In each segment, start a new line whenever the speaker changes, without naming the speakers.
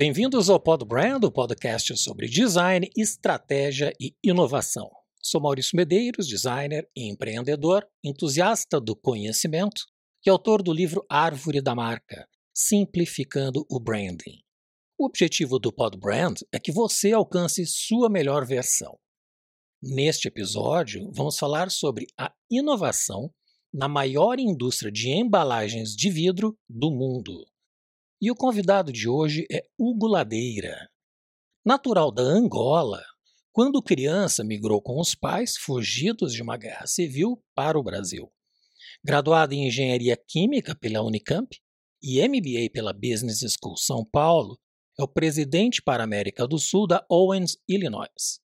Bem-vindos ao Pod Brand, o podcast sobre design, estratégia e inovação. Sou Maurício Medeiros, designer e empreendedor, entusiasta do conhecimento e autor do livro Árvore da Marca, Simplificando o Branding. O objetivo do Pod Brand é que você alcance sua melhor versão. Neste episódio, vamos falar sobre a inovação na maior indústria de embalagens de vidro do mundo. E o convidado de hoje é Hugo Ladeira. Natural da Angola, quando criança migrou com os pais, fugidos de uma guerra civil, para o Brasil. Graduado em Engenharia Química pela Unicamp e MBA pela Business School São Paulo, é o presidente para a América do Sul da Owens Illinois,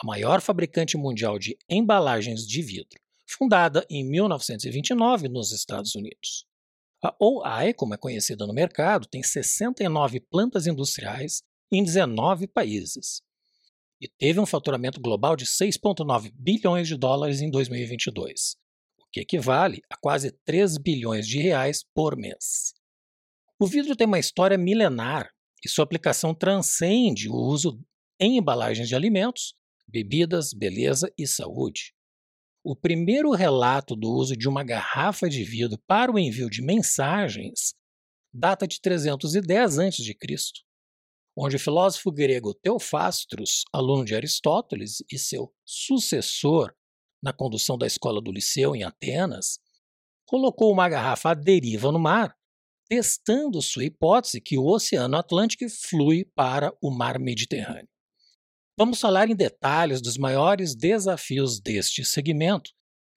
a maior fabricante mundial de embalagens de vidro, fundada em 1929 nos Estados Unidos. A OI, como é conhecida no mercado, tem 69 plantas industriais em 19 países e teve um faturamento global de 6,9 bilhões de dólares em 2022, o que equivale a quase 3 bilhões de reais por mês. O vidro tem uma história milenar e sua aplicação transcende o uso em embalagens de alimentos, bebidas, beleza e saúde. O primeiro relato do uso de uma garrafa de vidro para o envio de mensagens data de 310 a.C., onde o filósofo grego Teofastros, aluno de Aristóteles e seu sucessor na condução da escola do Liceu em Atenas, colocou uma garrafa à deriva no mar, testando sua hipótese que o Oceano Atlântico flui para o Mar Mediterrâneo. Vamos falar em detalhes dos maiores desafios deste segmento,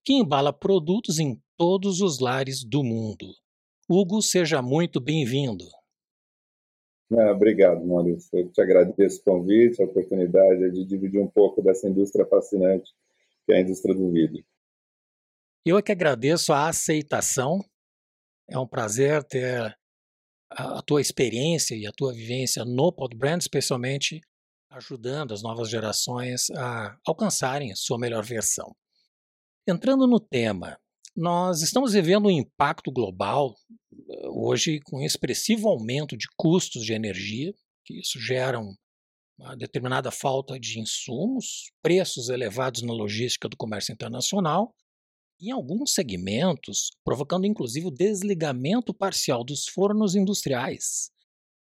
que embala produtos em todos os lares do mundo. Hugo, seja muito bem-vindo.
Ah, obrigado, Maurício. Eu te agradeço o convite, a oportunidade de dividir um pouco dessa indústria fascinante que é a indústria do vidro.
Eu é que agradeço a aceitação. É um prazer ter a tua experiência e a tua vivência no Podbrand, especialmente ajudando as novas gerações a alcançarem sua melhor versão. Entrando no tema, nós estamos vivendo um impacto global eh, hoje com um expressivo aumento de custos de energia, que isso gera uma determinada falta de insumos, preços elevados na logística do comércio internacional, em alguns segmentos, provocando inclusive o desligamento parcial dos fornos industriais,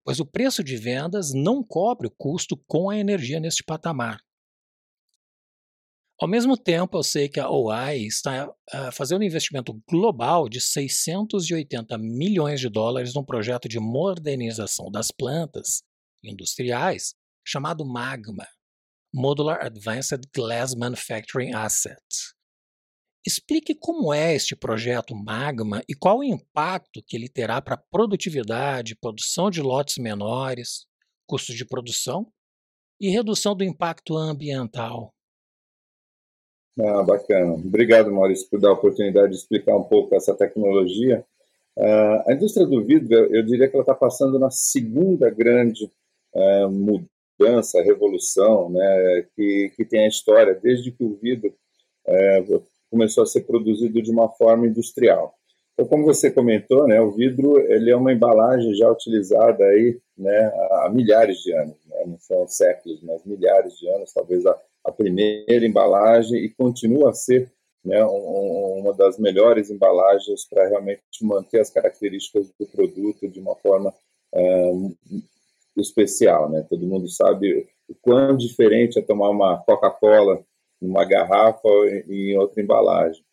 pois o preço de vendas não cobre o custo com a energia neste patamar. Ao mesmo tempo, eu sei que a OI está uh, fazendo um investimento global de 680 milhões de dólares num projeto de modernização das plantas industriais chamado MAGMA Modular Advanced Glass Manufacturing Asset. Explique como é este projeto Magma e qual o impacto que ele terá para a produtividade, produção de lotes menores, custos de produção e redução do impacto ambiental.
Ah, bacana. Obrigado, Maurício, por dar a oportunidade de explicar um pouco essa tecnologia. Uh, a indústria do vidro, eu diria que ela está passando na segunda grande uh, mudança, revolução, né, que, que tem a história, desde que o vidro uh, começou a ser produzido de uma forma industrial. Então, como você comentou, né, o vidro ele é uma embalagem já utilizada aí, né, há milhares de anos, né, não são séculos, mas milhares de anos, talvez a, a primeira embalagem e continua a ser né, um, uma das melhores embalagens para realmente manter as características do produto de uma forma um, especial, né? Todo mundo sabe o quão diferente é tomar uma Coca-Cola numa garrafa ou em outra embalagem.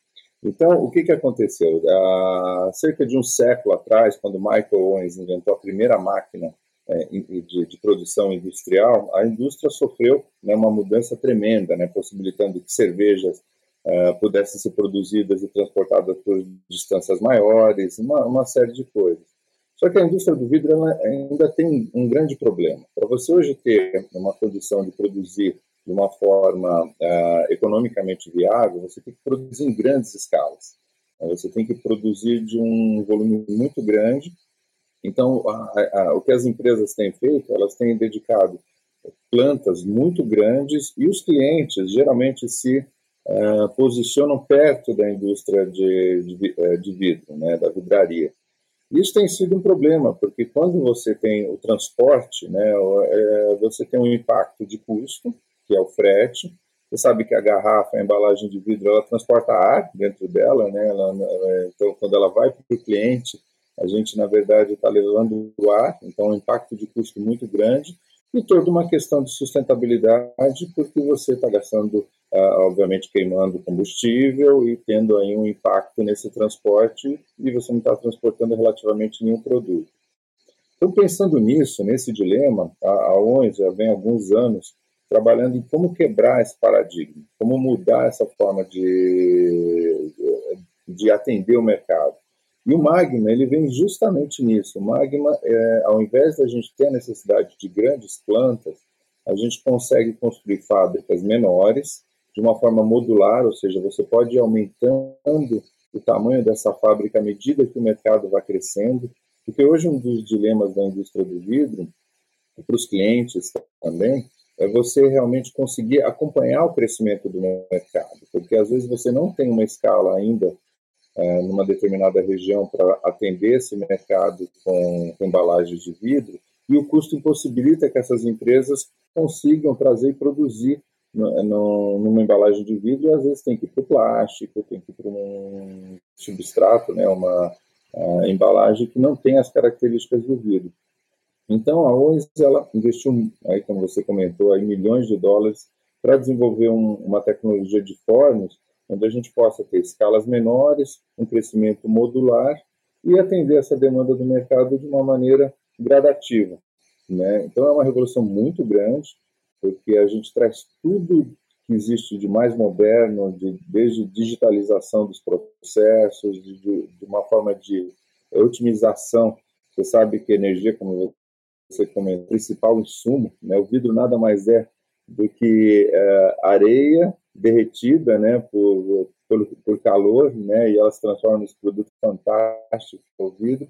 Então, o que, que aconteceu? Há cerca de um século atrás, quando Michael Owens inventou a primeira máquina é, de, de, produção industrial, a indústria sofreu né, uma mudança tremenda, né, possibilitando que cervejas uh, pudessem ser produzidas e transportadas por distâncias maiores, uma, uma série de coisas. Só que a indústria do vidro ainda tem um grande problema. Para você hoje ter uma condição de produzir de uma forma uh, economicamente viável, você tem que produzir em grandes escalas. Você tem que produzir de um volume muito grande. Então, a, a, o que as empresas têm feito, elas têm dedicado plantas muito grandes e os clientes geralmente se uh, posicionam perto da indústria de, de, eh, de vidro, né, da vidraria. Isso tem sido um problema, porque quando você tem o transporte, né, é, você tem um impacto de custo, que é o frete. Você sabe que a garrafa, a embalagem de vidro, ela transporta ar dentro dela, né? Ela, é, então, quando ela vai para o cliente, a gente, na verdade, está levando o ar, então, um impacto de custo muito grande e toda uma questão de sustentabilidade, porque você está gastando, ah, obviamente, queimando combustível e tendo aí um impacto nesse transporte e você não está transportando relativamente nenhum produto. Então, pensando nisso, nesse dilema, a ONU já vem há alguns anos trabalhando em como quebrar esse paradigma, como mudar essa forma de, de atender o mercado. E o Magma, ele vem justamente nisso. O Magma, é, ao invés da gente ter a necessidade de grandes plantas, a gente consegue construir fábricas menores, de uma forma modular, ou seja, você pode ir aumentando o tamanho dessa fábrica à medida que o mercado vai crescendo, porque hoje um dos dilemas da indústria do vidro, para os clientes também, é você realmente conseguir acompanhar o crescimento do mercado, porque às vezes você não tem uma escala ainda é, numa determinada região para atender esse mercado com, com embalagens de vidro, e o custo impossibilita que essas empresas consigam trazer e produzir no, no, numa embalagem de vidro, e às vezes tem que ir para o plástico, tem que ir para um substrato, né, uma embalagem que não tem as características do vidro. Então, a ONS ela investiu, aí, como você comentou, aí, milhões de dólares para desenvolver um, uma tecnologia de fornos onde a gente possa ter escalas menores, um crescimento modular e atender essa demanda do mercado de uma maneira gradativa. Né? Então é uma revolução muito grande, porque a gente traz tudo que existe de mais moderno, de, desde digitalização dos processos, de, de, uma forma de otimização. Você sabe que energia, como você comentou, é principal insumo, né? o vidro nada mais é do que uh, areia derretida, né, por, por, por, calor, né, e ela se transforma nesse produto fantástico o vidro.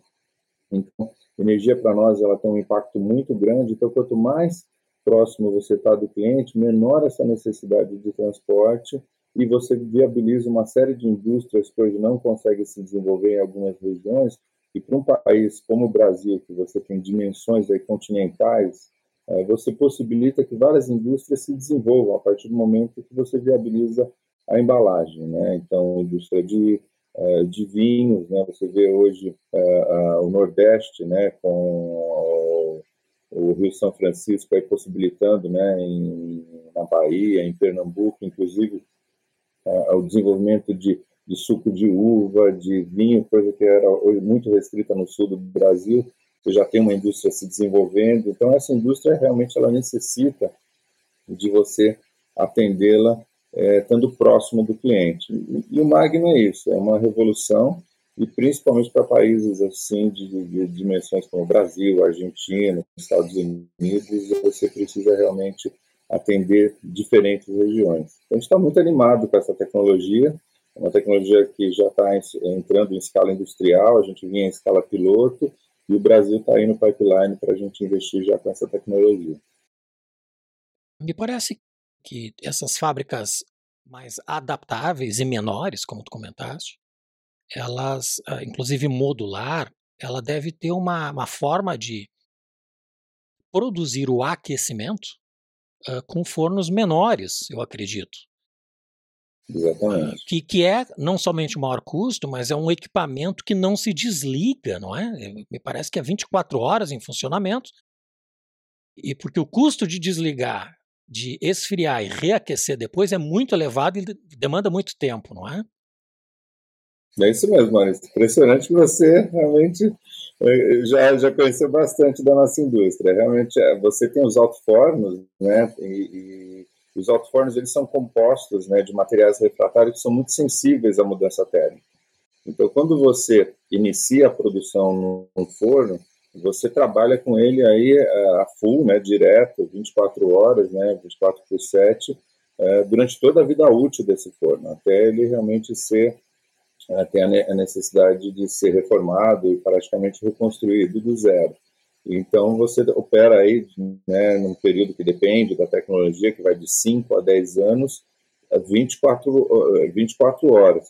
Então, energia para nós ela tem um impacto muito grande. Então, quanto mais próximo você está do cliente, menor essa necessidade de transporte e você viabiliza uma série de indústrias que hoje não conseguem se desenvolver em algumas regiões. E para um país como o Brasil, que você tem dimensões aí continentais é, você possibilita que várias indústrias se desenvolvam a partir do momento que você viabiliza a embalagem, né? Então, indústria de, é, de vinhos, né? Você vê hoje é, o Nordeste, né? Com o, Rio São Francisco aí possibilitando, né? Em, na Bahia, em Pernambuco, inclusive, o desenvolvimento de, de suco de uva, de vinho, coisa que era muito restrita no sul do Brasil, você já tem uma indústria se desenvolvendo. Então, essa indústria realmente ela necessita de você atendê-la é, estando próximo do cliente. E, e, o Magno é isso, é uma revolução, e principalmente para países assim de, de, de, dimensões como o Brasil, Argentina, Estados Unidos, você precisa realmente atender diferentes regiões. Então, a gente está muito animado com essa tecnologia, é uma tecnologia que já está entrando em escala industrial, a gente vinha em escala piloto, e o Brasil está aí no pipeline para a gente investir já com essa tecnologia.
Me parece que essas fábricas mais adaptáveis e menores, como tu comentaste, elas, ah, inclusive modular, ela deve ter uma, uma forma de produzir o aquecimento uh, com fornos menores, eu acredito.
Exatamente.
Que, que é não somente o maior custo, mas é um equipamento que não se desliga, não é? Me parece que é 24 horas em funcionamento. E porque o custo de desligar, de esfriar e reaquecer depois é muito elevado e demanda muito tempo, não é?
É isso mesmo, Maurício. Impressionante que você realmente eh, já, já conheceu bastante da nossa indústria. Realmente, é, você tem os alto-fornos, né? E, e os alto-fornos eles são compostos né, de materiais refratários que são muito sensíveis à mudança térmica. Então, quando você inicia a produção no forno, você trabalha com ele aí eh, a full, né, direto, 24 horas, né, 24 por 7, eh, durante toda a vida útil desse forno, até ele realmente ser eh, a necessidade de ser reformado e praticamente reconstruído do zero. Então, você opera aí, né, num período que depende da tecnologia, que vai de 5 a 10 anos, a 24, 24 horas.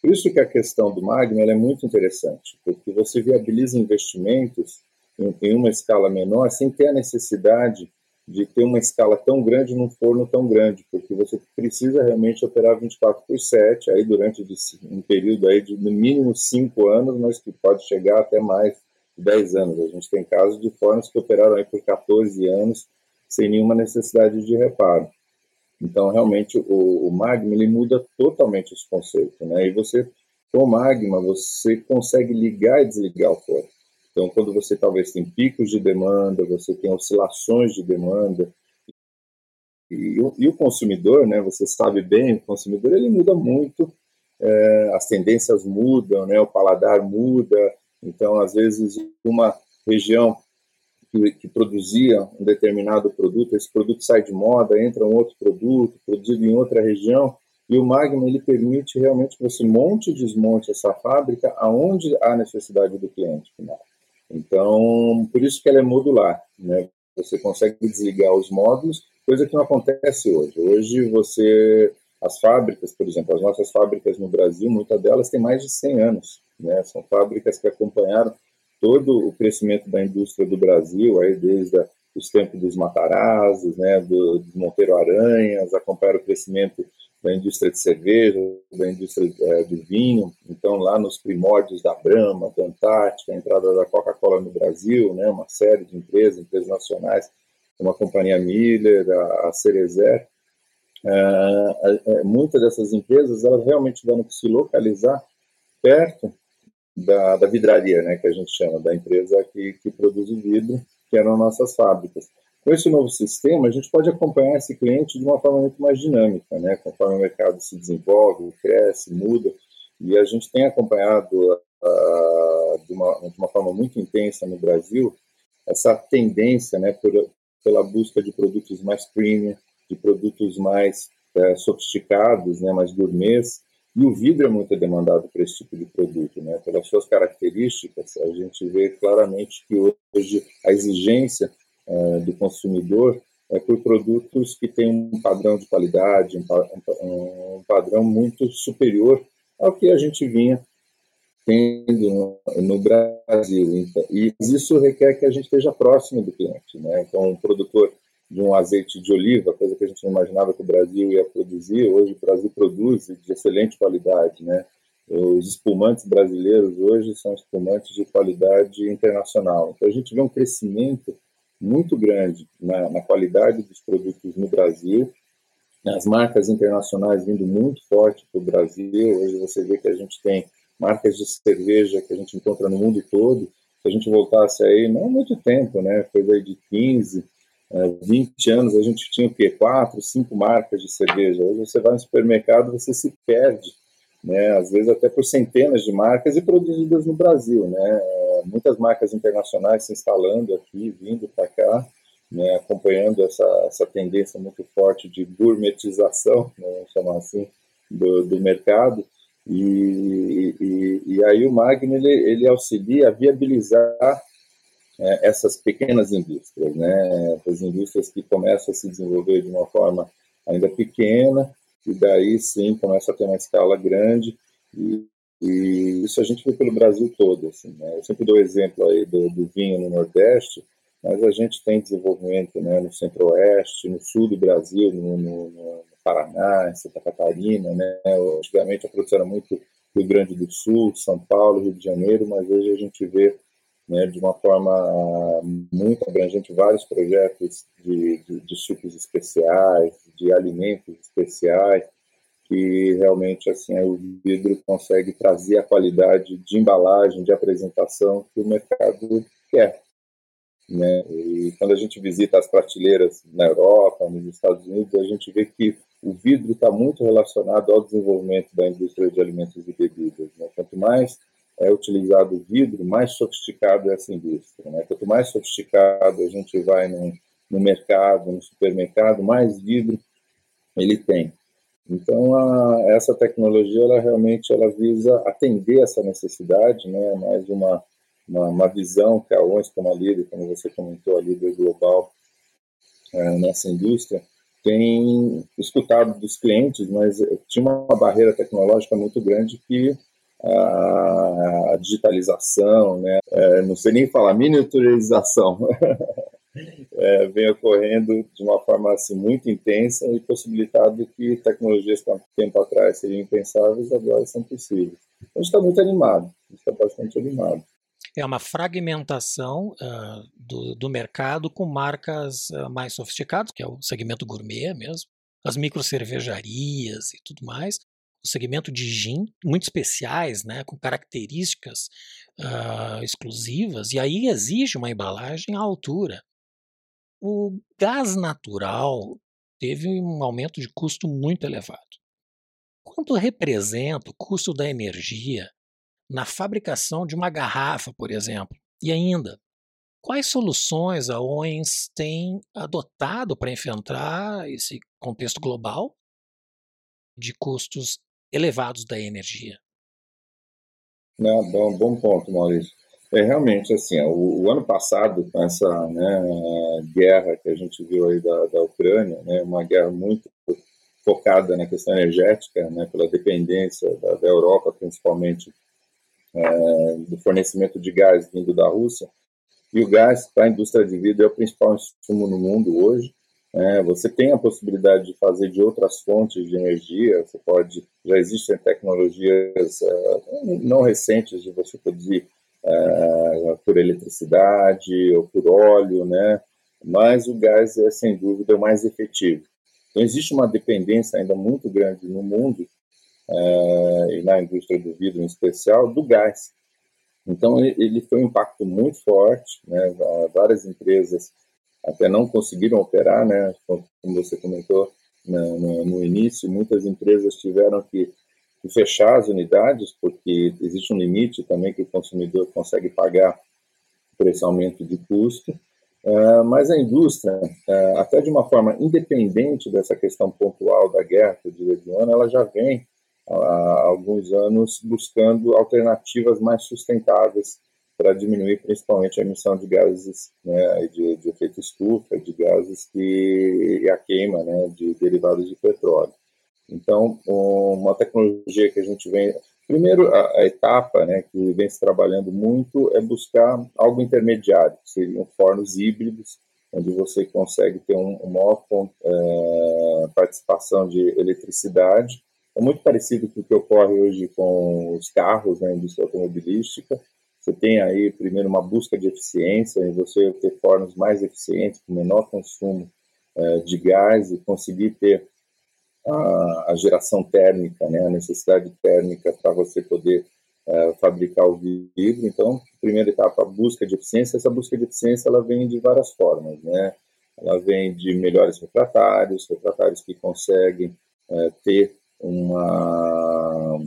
Por isso que a questão do Magma é muito interessante, porque você viabiliza investimentos em, em uma escala menor sem ter a necessidade de ter uma escala tão grande num forno tão grande, porque você precisa realmente operar 24 por 7, aí durante um período aí de no mínimo 5 anos, mas que pode chegar até mais 10 anos. A gente tem casos de fornos que operaram aí por 14 anos sem nenhuma necessidade de reparo. Então, realmente, o, o Magma ele muda totalmente os conceitos, né? E você, com o Magma, você consegue ligar e desligar o forno. Então, quando você talvez tem picos de demanda, você tem oscilações de demanda, e, e o consumidor, né, você sabe bem, o consumidor ele muda muito, é, as tendências mudam, né, o paladar muda, então, às vezes, uma região que, que, produzia um determinado produto, esse produto sai de moda, entra um outro produto, produzido em outra região, e o Magma ele permite realmente que você monte e desmonte essa fábrica aonde há necessidade do cliente final. Então, por isso que ela é modular, né? Você consegue desligar os módulos, coisa que não acontece hoje. Hoje você as fábricas, por exemplo, as nossas fábricas no Brasil, muitas delas têm mais de 100 anos, né? São fábricas que acompanharam todo o crescimento da indústria do Brasil, aí desde os tempos dos Matarazos, né, Monteiro Aranhas, acompanharam o crescimento da indústria de cerveja, da indústria é, do vinho. Então, lá nos primórdios da Brahma, da Antártica, a entrada da Coca-Cola no Brasil, né, uma série de empresas, empresas nacionais, como a Companhia Miller, a, a Cerezer. É, é, muitas dessas empresas, elas realmente que se localizar perto da, da vidraria, né, que a gente chama, da empresa que, que produz o vidro, que eram nossas fábricas. Com esse novo sistema, a gente pode acompanhar esse cliente de uma forma muito mais dinâmica, né, conforme o mercado se desenvolve, cresce, muda, e a gente tem acompanhado uh, de, uma, de uma forma muito intensa no Brasil essa tendência né, por, pela busca de produtos mais premium, de produtos mais uh, sofisticados, né, mais gourmets, e o vidro é muito demandado para esse tipo de produto, né? Pelas suas características, a gente vê claramente que hoje a exigência uh, do consumidor é por produtos que têm um padrão de qualidade, um, um padrão muito superior ao que a gente vinha tendo no, no Brasil. Então, e isso requer que a gente esteja próximo do cliente, né? Então, um produtor de um azeite de oliva, coisa que a gente não imaginava que o Brasil ia produzir. Hoje o Brasil produz de excelente qualidade, né? Os espumantes brasileiros hoje são espumantes de qualidade internacional. Então a gente vê um crescimento muito grande na, na qualidade dos produtos no Brasil, as marcas internacionais vindo muito forte para o Brasil. Hoje você vê que a gente tem marcas de cerveja que a gente encontra no mundo todo. Se a gente voltasse aí, não há muito tempo, né? Coisa aí de 15, 20 anos a gente tinha o quê? Quatro, cinco marcas de cerveja. Hoje você vai no supermercado você se perde, né? Às vezes até por centenas de marcas e produzidas no Brasil, né? Muitas marcas internacionais se instalando aqui, vindo para cá, né? Acompanhando essa, essa tendência muito forte de gourmetização, né? vamos chamar assim, do, do mercado. E, e, e, aí o Magno ele, ele auxilia a viabilizar é, essas pequenas indústrias, né? As indústrias que começam a se desenvolver de uma forma ainda pequena e daí sim começa a ter uma escala grande e, e isso a gente vê pelo Brasil todo, assim, né? Eu sempre dou exemplo aí do, do vinho no Nordeste, mas a gente tem desenvolvimento né, no Centro-Oeste, no Sul do Brasil, no, no, no Paraná, em Santa Catarina, né? Antigamente a produção era muito Rio Grande do Sul, São Paulo, Rio de Janeiro, mas hoje a gente vê né, de uma forma muito abrangente, vários projetos de, de, de sucos especiais, de alimentos especiais, que realmente assim o vidro consegue trazer a qualidade de embalagem, de apresentação que o mercado quer. Né? E quando a gente visita as prateleiras na Europa, nos Estados Unidos, a gente vê que o vidro está muito relacionado ao desenvolvimento da indústria de alimentos e bebidas. Né? Quanto mais é utilizado vidro, mais sofisticado é essa indústria. Né? Quanto mais sofisticado a gente vai no, no mercado, no supermercado, mais vidro ele tem. Então, a, essa tecnologia, ela realmente ela visa atender essa necessidade, né? mais uma, uma, uma visão que a ONS, como a líder, como você comentou, a líder global é, nessa indústria, tem escutado dos clientes, mas tinha uma barreira tecnológica muito grande que a digitalização, né, é, não sei nem falar, miniaturização, é, vem ocorrendo de uma forma assim, muito intensa e possibilitado que tecnologias que há tempo atrás seriam impensáveis agora são possíveis. Então, a gente está muito animado, está bastante animado.
É uma fragmentação uh, do, do mercado com marcas uh, mais sofisticadas, que é o segmento gourmet mesmo, as micro cervejarias e tudo mais, o segmento de gin, muito especiais, né, com características uh, exclusivas, e aí exige uma embalagem à altura. O gás natural teve um aumento de custo muito elevado. Quanto representa o custo da energia na fabricação de uma garrafa, por exemplo? E ainda, quais soluções a OENS tem adotado para enfrentar esse contexto global de custos elevados da energia.
Não, bom, bom ponto, Maurício. É realmente assim, o, o ano passado, com essa né, guerra que a gente viu aí da, da Ucrânia, né, uma guerra muito focada na questão energética, né, pela dependência da, da Europa, principalmente é, do fornecimento de gás vindo da Rússia. E o gás para a indústria de vidro é o principal insumo no mundo hoje. É, você tem a possibilidade de fazer de outras fontes de energia, você pode, já existem tecnologias é, não recentes de você produzir é, por eletricidade ou por óleo, né? mas o gás é sem dúvida o mais efetivo. Então existe uma dependência ainda muito grande no mundo é, e na indústria do vidro em especial do gás. Então ele foi um impacto muito forte, né? várias empresas até não conseguiram operar, né? Como você comentou no, no, início, muitas empresas tiveram que, que, fechar as unidades porque existe um limite também que o consumidor consegue pagar por esse aumento de custo. Uh, mas a indústria, uh, até de uma forma independente dessa questão pontual da guerra, eu diria de ano, ela já vem há alguns anos buscando alternativas mais sustentáveis para diminuir principalmente a emissão de gases né, de, de, efeito estufa, de gases que e a queima né, de derivados de petróleo. Então, uma tecnologia que a gente vem Primeiro, a, a, etapa né, que vem se trabalhando muito é buscar algo intermediário, que seriam fornos híbridos, onde você consegue ter um, uma maior é, participação de eletricidade. É muito parecido com o que ocorre hoje com os carros na né, indústria automobilística, você tem aí, primeiro, uma busca de eficiência, em você ter fornos mais eficientes, com menor consumo é, de gás e conseguir ter a, a, geração térmica, né, a necessidade térmica para você poder é, fabricar o vidro. Então, primeira etapa, a busca de eficiência. Essa busca de eficiência ela vem de várias formas, né? Ela vem de melhores refratários, refratários que conseguem é, ter uma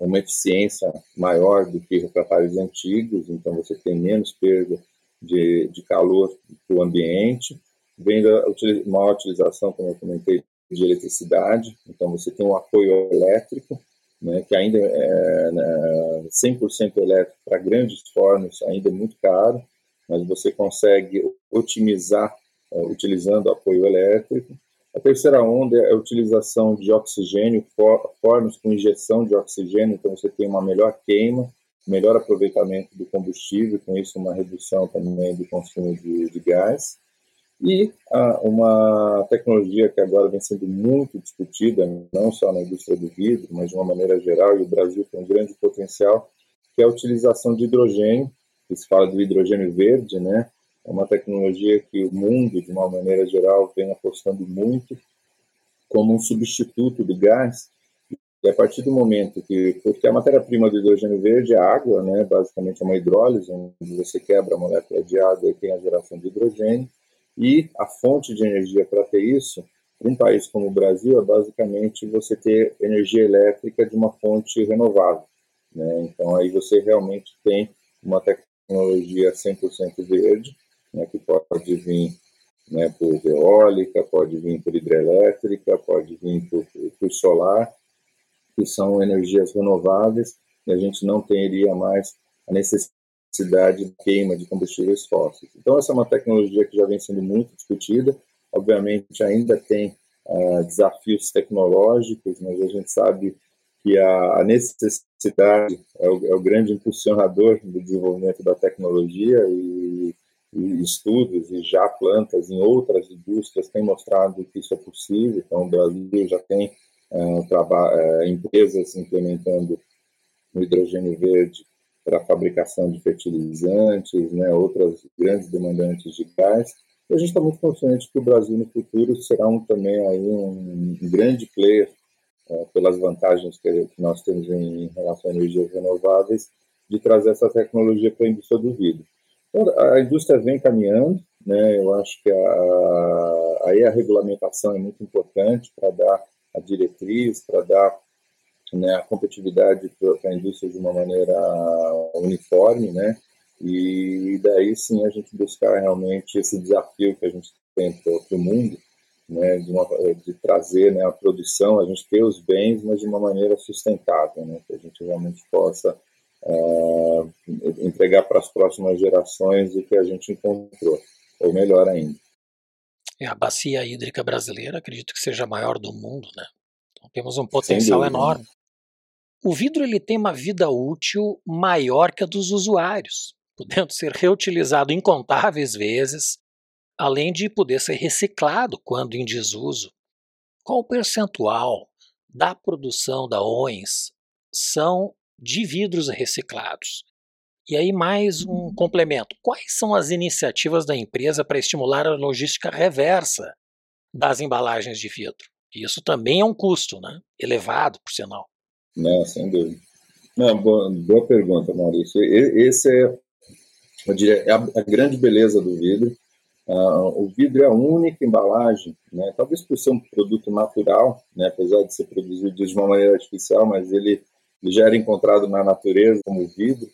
uma eficiência maior do que refratários antigos, então você tem menos perda de, de calor para o ambiente, vem da maior utilização, como eu comentei, de eletricidade, então você tem um apoio elétrico, né, que ainda é né, 100% elétrico para grandes fornos ainda é muito caro, mas você consegue otimizar uh, utilizando apoio elétrico. A terceira onda é a utilização de oxigênio, fornos com injeção de oxigênio, então você tem uma melhor queima, melhor aproveitamento do combustível, com isso uma redução também do consumo de, de gás. E uma tecnologia que agora vem sendo muito discutida, não só na indústria do vidro, mas de uma maneira geral, e o Brasil tem um grande potencial, que é a utilização de hidrogênio, que se fala do hidrogênio verde, né? É uma tecnologia que o mundo, de uma maneira geral, vem apostando muito como um substituto do gás. E a partir do momento que, porque a matéria-prima do hidrogênio verde é água, né, basicamente é uma hidrólise, onde você quebra a molécula de água e tem a geração de hidrogênio, e a fonte de energia para ter isso, um país como o Brasil, é basicamente você ter energia elétrica de uma fonte renovável. Né? Então, aí você realmente tem uma tecnologia 100% verde, né, que pode vir né, por eólica, pode vir por hidrelétrica, pode vir por, por solar, que são energias renováveis, e a gente não teria mais a necessidade de queima de combustíveis fósseis. Então, essa é uma tecnologia que já vem sendo muito discutida, obviamente ainda tem uh, desafios tecnológicos, mas a gente sabe que a, a necessidade é o, é o, grande impulsionador do desenvolvimento da tecnologia e, e, estudos e já plantas em outras indústrias têm mostrado que isso é possível. Então, o Brasil já tem uh, uh, empresas implementando o hidrogênio verde para fabricação de fertilizantes, né, outras grandes demandantes de gás. E a gente está muito consciente que o Brasil no futuro será um, também aí um grande player é, pelas vantagens que, que, nós temos em, em relação a energias renováveis de trazer essa tecnologia para a indústria do vidro. A indústria vem caminhando, né? Eu acho que a, aí a regulamentação é muito importante para dar a diretriz, para dar né, a competitividade para a indústria de uma maneira uniforme, né? E daí sim a gente buscar realmente esse desafio que a gente tem para o mundo, né, de, uma, de trazer né, a produção, a gente ter os bens, mas de uma maneira sustentável, né, que a gente realmente possa é, entregar para as próximas gerações o que a gente encontrou, ou melhor ainda.
É, a bacia hídrica brasileira acredito que seja a maior do mundo, né? Então temos um potencial enorme. O vidro ele tem uma vida útil maior que a dos usuários, podendo ser reutilizado incontáveis vezes, além de poder ser reciclado quando em desuso. Qual o percentual da produção da OENS são de vidros reciclados? E aí, mais um complemento: quais são as iniciativas da empresa para estimular a logística reversa das embalagens de vidro? Isso também é um custo, né? Elevado, por sinal.
Não, sem dúvida. Não, boa, boa pergunta, Maurício. Esse é, eu diria, é a, a grande beleza do vidro. Uh, o vidro é a única embalagem, né, talvez por ser um produto natural, né, apesar de ser produzido de uma maneira artificial, mas ele, ele já era encontrado na natureza como vidro,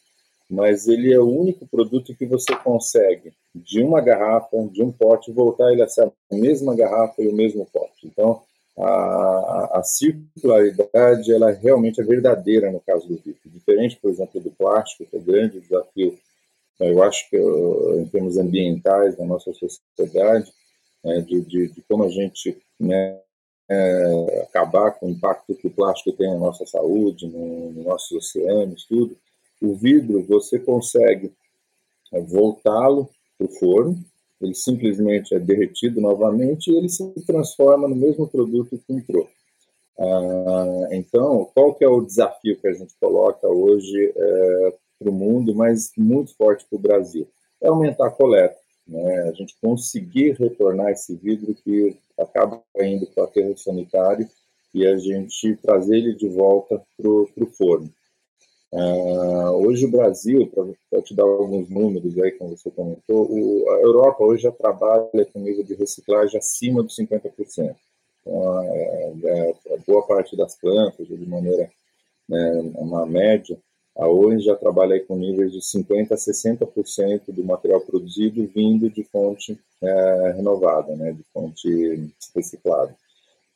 mas ele é o único produto que você consegue, de uma garrafa, de um pote, voltar ele a ser a mesma garrafa e o mesmo pote. Então, a, a circularidade ela realmente é verdadeira no caso do vidro. Diferente, por exemplo, do plástico, que é o grande desafio, né, eu acho que em termos ambientais da nossa sociedade, né, de, de, de, como a gente né, é, acabar com o impacto que o plástico tem na nossa saúde, nos no nossos oceanos, tudo. O vidro, você consegue voltá-lo para o forno, ele simplesmente é derretido novamente e ele se transforma no mesmo produto que entrou. Ah, então, qual que é o desafio que a gente coloca hoje é, para o mundo, mas muito forte para o Brasil? É aumentar a coleta, né? a gente conseguir retornar esse vidro que acaba indo para o aterro sanitário e a gente trazer ele de volta para o forno. Uh, hoje o Brasil, para te dar alguns números aí, como você comentou, o, a Europa hoje já trabalha com nível de reciclagem acima dos 50%. Então, é, é, boa parte das plantas, de maneira, né, uma média, a ONU já trabalha com níveis de 50% a 60% do material produzido vindo de fonte é, renovada, né, de fonte reciclada.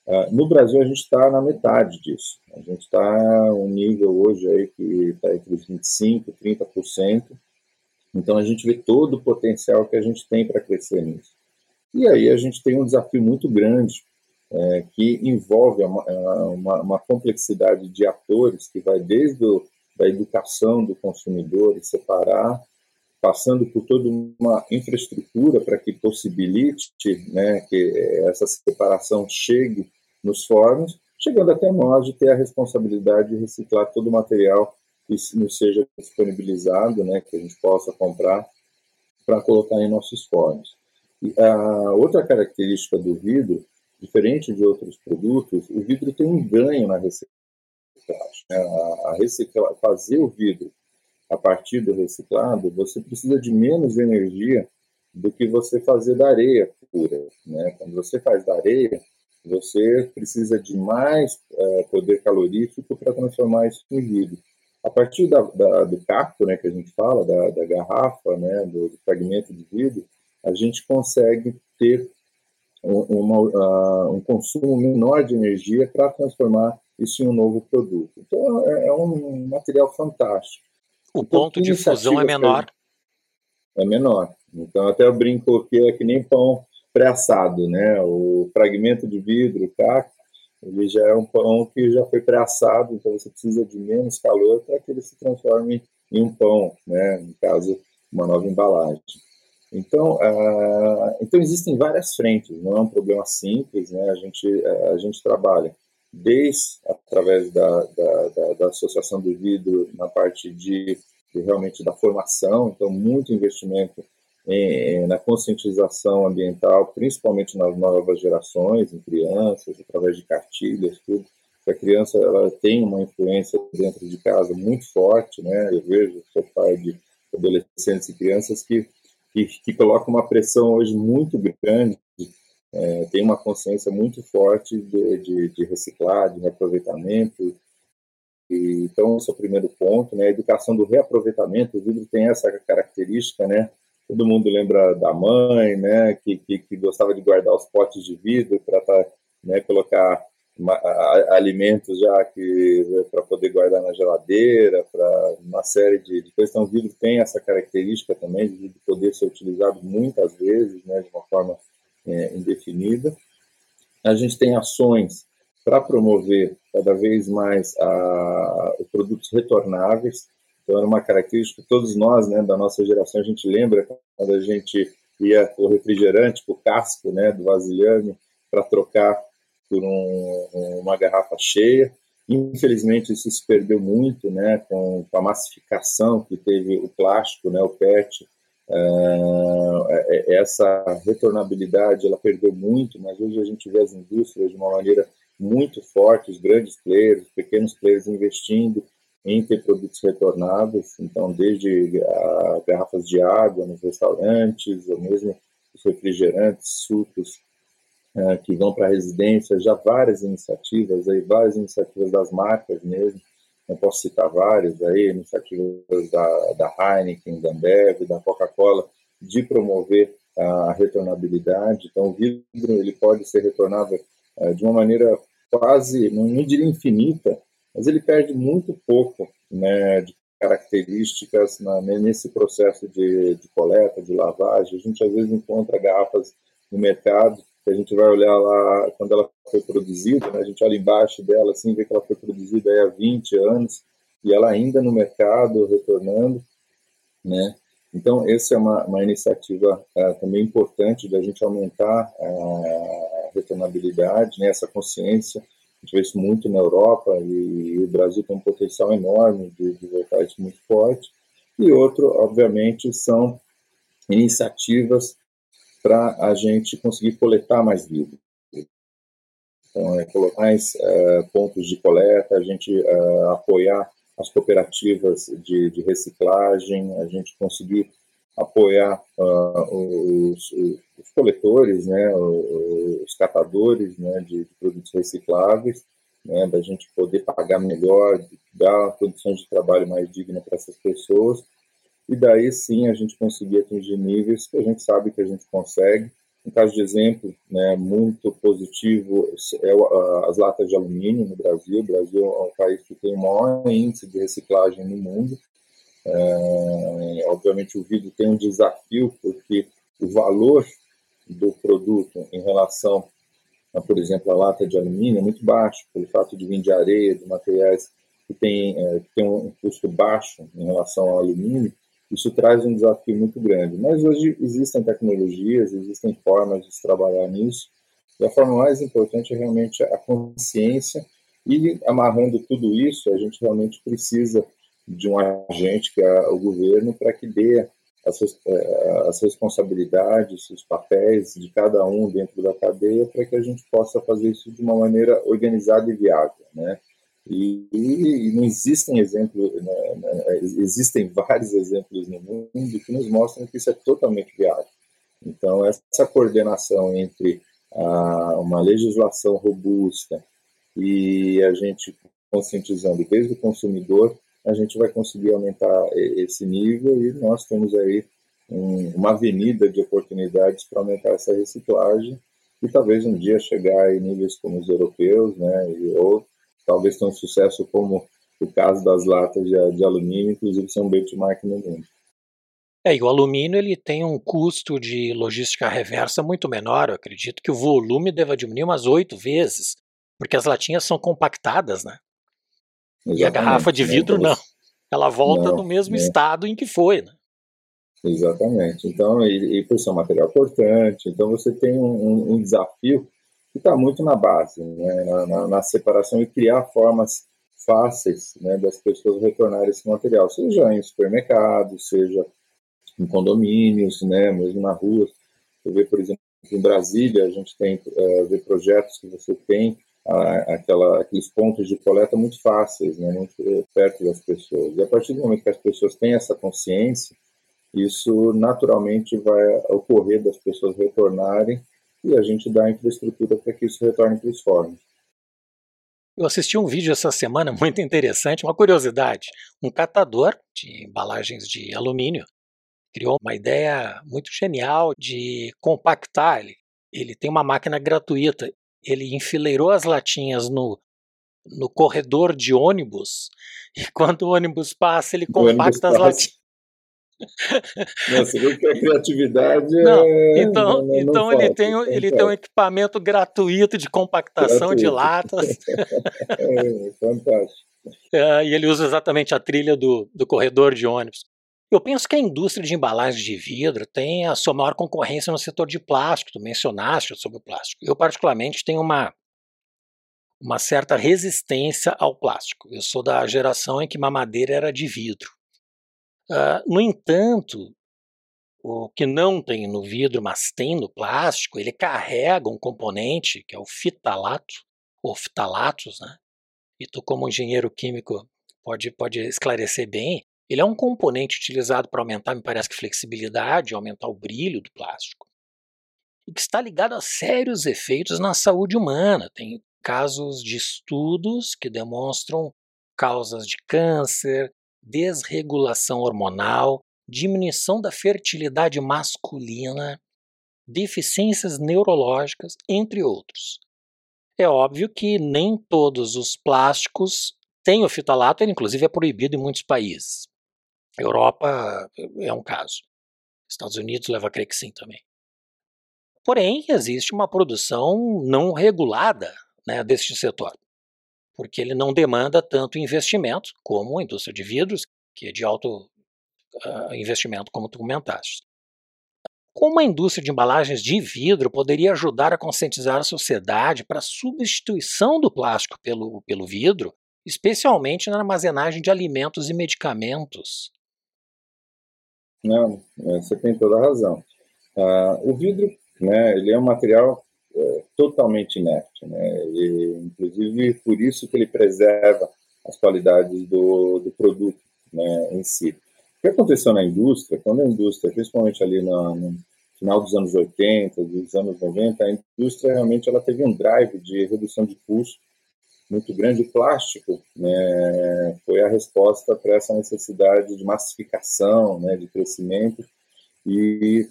Uh, no Brasil, a gente está na metade disso. A gente está um nível hoje aí que está entre os 25% e 30%. Então, a gente vê todo o potencial que a gente tem para crescer nisso. E aí, a gente tem um desafio muito grande é, que envolve uma, uma, uma, complexidade de atores que vai desde a da educação do consumidor e separar, passando por toda uma infraestrutura para que possibilite né, que essa separação chegue nos fóruns, chegando até nós de ter a responsabilidade de reciclar todo o material que nos seja disponibilizado, né, que a gente possa comprar para colocar em nossos fóruns. E a outra característica do vidro, diferente de outros produtos, o vidro tem um ganho na reciclagem. Né? A, a recicla, fazer o vidro a partir do reciclado, você precisa de menos energia do que você fazer da areia pura. Né? Quando você faz da areia, você precisa de mais é, poder calorífico para transformar isso em vidro. A partir da, da, do cacto, né, que a gente fala, da, da garrafa, né, do, do, fragmento de vidro, a gente consegue ter uma, uh, um consumo menor de energia para transformar isso em um novo produto. Então, é, é um material fantástico.
O então, ponto de fusão é menor.
É menor. Então, até eu brinco que é que nem pão pré-assado, né? O fragmento de vidro, o caco, ele já é um pão que já foi pré-assado, então você precisa de menos calor para que ele se transforme em um pão, né? No caso, uma nova embalagem. Então, uh, então existem várias frentes, não é um problema simples, né? A gente, a gente trabalha desde através da, da, da, da associação do vidro na parte de, de, realmente da formação, então muito investimento em, na conscientização ambiental, principalmente nas novas gerações, em crianças, através de cartilhas, tudo. A criança ela tem uma influência dentro de casa muito forte, né? Eu vejo, sou pai de adolescentes e crianças que que, que coloca uma pressão hoje muito grande, é, tem uma consciência muito forte de, de, de reciclar, de reaproveitamento. E, então, esse é o primeiro ponto, né? A educação do reaproveitamento, o vidro tem essa característica, né? Todo mundo lembra da mãe, né? Que, que, que gostava de guardar os potes de vidro para tá, né, colocar alimentos já que para poder guardar na geladeira, para uma série de, de coisas. Então, o vidro tem essa característica também de poder ser utilizado muitas vezes, né, de uma forma é, indefinida. A gente tem ações para promover cada vez mais a, os produtos retornáveis. Então, era uma característica que todos nós, né, da nossa geração, a gente lembra quando a gente ia o refrigerante, o casco, né, do vasilhame, para trocar por um, uma garrafa cheia. Infelizmente, isso se perdeu muito né, com, a massificação que teve o plástico, né, o PET. Uh, essa retornabilidade ela perdeu muito, mas hoje a gente vê as indústrias de uma maneira muito forte, os grandes players, os pequenos players investindo em ter produtos retornáveis, então desde a, garrafas de água nos restaurantes, ou mesmo os refrigerantes, sucos, é, que vão para residências, já várias iniciativas, aí, várias iniciativas das marcas mesmo, eu posso citar várias aí, iniciativas da, da Heineken, da Ambev, da Coca-Cola, de promover a retornabilidade. Então, o vidro ele pode ser retornável uh, de uma maneira quase, não, não, diria infinita, mas ele perde muito pouco né, de características na, nesse processo de, de coleta, de lavagem. A gente às vezes encontra garrafas no mercado a gente vai olhar lá quando ela foi produzida, né, a gente olha embaixo dela assim, vê que ela foi produzida há 20 anos e ela ainda no mercado, retornando, né? Então, essa é uma, uma iniciativa uh, também importante da gente aumentar a retornabilidade, né, essa consciência. A gente vê isso muito na Europa e, e o Brasil tem um potencial enorme de, de voltar isso muito forte. E outro, obviamente, são iniciativas para a gente conseguir coletar mais vidro. É colocar mais é, pontos de coleta, a gente é, apoiar as cooperativas de, de, reciclagem, a gente conseguir apoiar uh, os, os, coletores, né, os catadores né, de, de produtos recicláveis, né, da gente poder pagar melhor, dar condições de trabalho mais digna para essas pessoas e daí sim a gente conseguir atingir níveis que a gente sabe que a gente consegue. Um caso de exemplo né, muito positivo é as latas de alumínio no Brasil. O Brasil é um país que tem o maior índice de reciclagem no mundo. É, obviamente o vidro tem um desafio porque o valor do produto em relação a, por exemplo, a lata de alumínio é muito baixo, pelo fato de vir de areia, de materiais que tem, é, tem um custo baixo em relação ao alumínio, isso traz um desafio muito grande. Mas hoje existem tecnologias, existem formas de se trabalhar nisso. E a forma mais importante é realmente a consciência. E amarrando tudo isso, a gente realmente precisa de um agente, que é o governo, para que dê as, eh, as responsabilidades, os papéis de cada um dentro da cadeia, para que a gente possa fazer isso de uma maneira organizada e viável. Né? E, e, não existem exemplos, né, né, existem vários exemplos no mundo que nos mostram que isso é totalmente viável. Então, essa coordenação entre a, uma legislação robusta e a gente conscientizando desde o consumidor, a gente vai conseguir aumentar esse nível e nós temos aí um, uma avenida de oportunidades para aumentar essa reciclagem e talvez um dia chegar em níveis como os europeus, né, e, ou talvez tenha um sucesso como o caso das latas de, de alumínio, inclusive são benchmark no mundo.
É, e o alumínio ele tem um custo de logística reversa muito menor. Eu acredito que o volume deva diminuir umas oito vezes, porque as latinhas são compactadas, né? Exatamente, e a garrafa de né, vidro não. Ela volta não, no mesmo né? estado em que foi, né?
Exatamente. Então, e, e por ser um material cortante, então você tem um, um desafio que está muito na base, né? Na, na, na, separação e criar formas fáceis né, das pessoas retornarem esse material, seja em supermercados, seja em condomínios, né, mesmo na rua. Você vê, por exemplo, em Brasília, a gente tem uh, projetos que você tem uh, aquela, aqueles pontos de coleta muito fáceis, né, muito perto das pessoas. E a partir do momento que as pessoas têm essa consciência, isso naturalmente vai ocorrer das pessoas retornarem e a gente dá a infraestrutura para que isso retorne para os fóruns.
Eu assisti um vídeo essa semana muito interessante, uma curiosidade. Um catador de embalagens de alumínio criou uma ideia muito genial de compactar. Ele, ele tem uma máquina gratuita. Ele enfileirou as latinhas no, no corredor de ônibus e quando o ônibus passa, ele compacta as latinhas.
Você vê que a criatividade
não, é, Então, não, então não ele, tem, ele tem um equipamento gratuito de compactação gratuito. de latas.
É, fantástico.
É, e ele usa exatamente a trilha do, do corredor de ônibus. Eu penso que a indústria de embalagens de vidro tem a sua maior concorrência no setor de plástico, tu mencionaste sobre o plástico. Eu, particularmente, tenho uma, uma certa resistência ao plástico. Eu sou da geração em que mamadeira era de vidro. Uh, no entanto, o que não tem no vidro, mas tem no plástico, ele carrega um componente que é o fitalato, ou fitalatos, né? E tu, como engenheiro químico, pode, pode esclarecer bem. Ele é um componente utilizado para aumentar, me parece que flexibilidade, aumentar o brilho do plástico. E que está ligado a sérios efeitos na saúde humana. Tem casos de estudos que demonstram causas de câncer, desregulação hormonal, diminuição da fertilidade masculina, deficiências neurológicas, entre outros. É óbvio que nem todos os plásticos têm o fitalato, ele inclusive é proibido em muitos países. Europa é um caso. Estados Unidos leva a crer que sim também. Porém, existe uma produção não regulada né, deste setor, porque ele não demanda tanto investimento como a indústria de vidros, que é de alto uh, investimento, como tu comentaste. Como a indústria de embalagens de vidro poderia ajudar a conscientizar a sociedade para a substituição do plástico pelo, pelo vidro, especialmente na armazenagem de alimentos e medicamentos?
Não, é, você tem toda a razão. Uh, o vidro, né, ele é um material é, totalmente inerte, né, e, inclusive por isso que ele preserva as qualidades do, do produto né, em si. O que aconteceu na indústria, quando a indústria, principalmente ali no, final dos anos 80, dos anos 90, a indústria realmente ela teve um drive de redução de custo muito grande. O plástico né, foi a resposta para essa necessidade de massificação, né, de crescimento. E,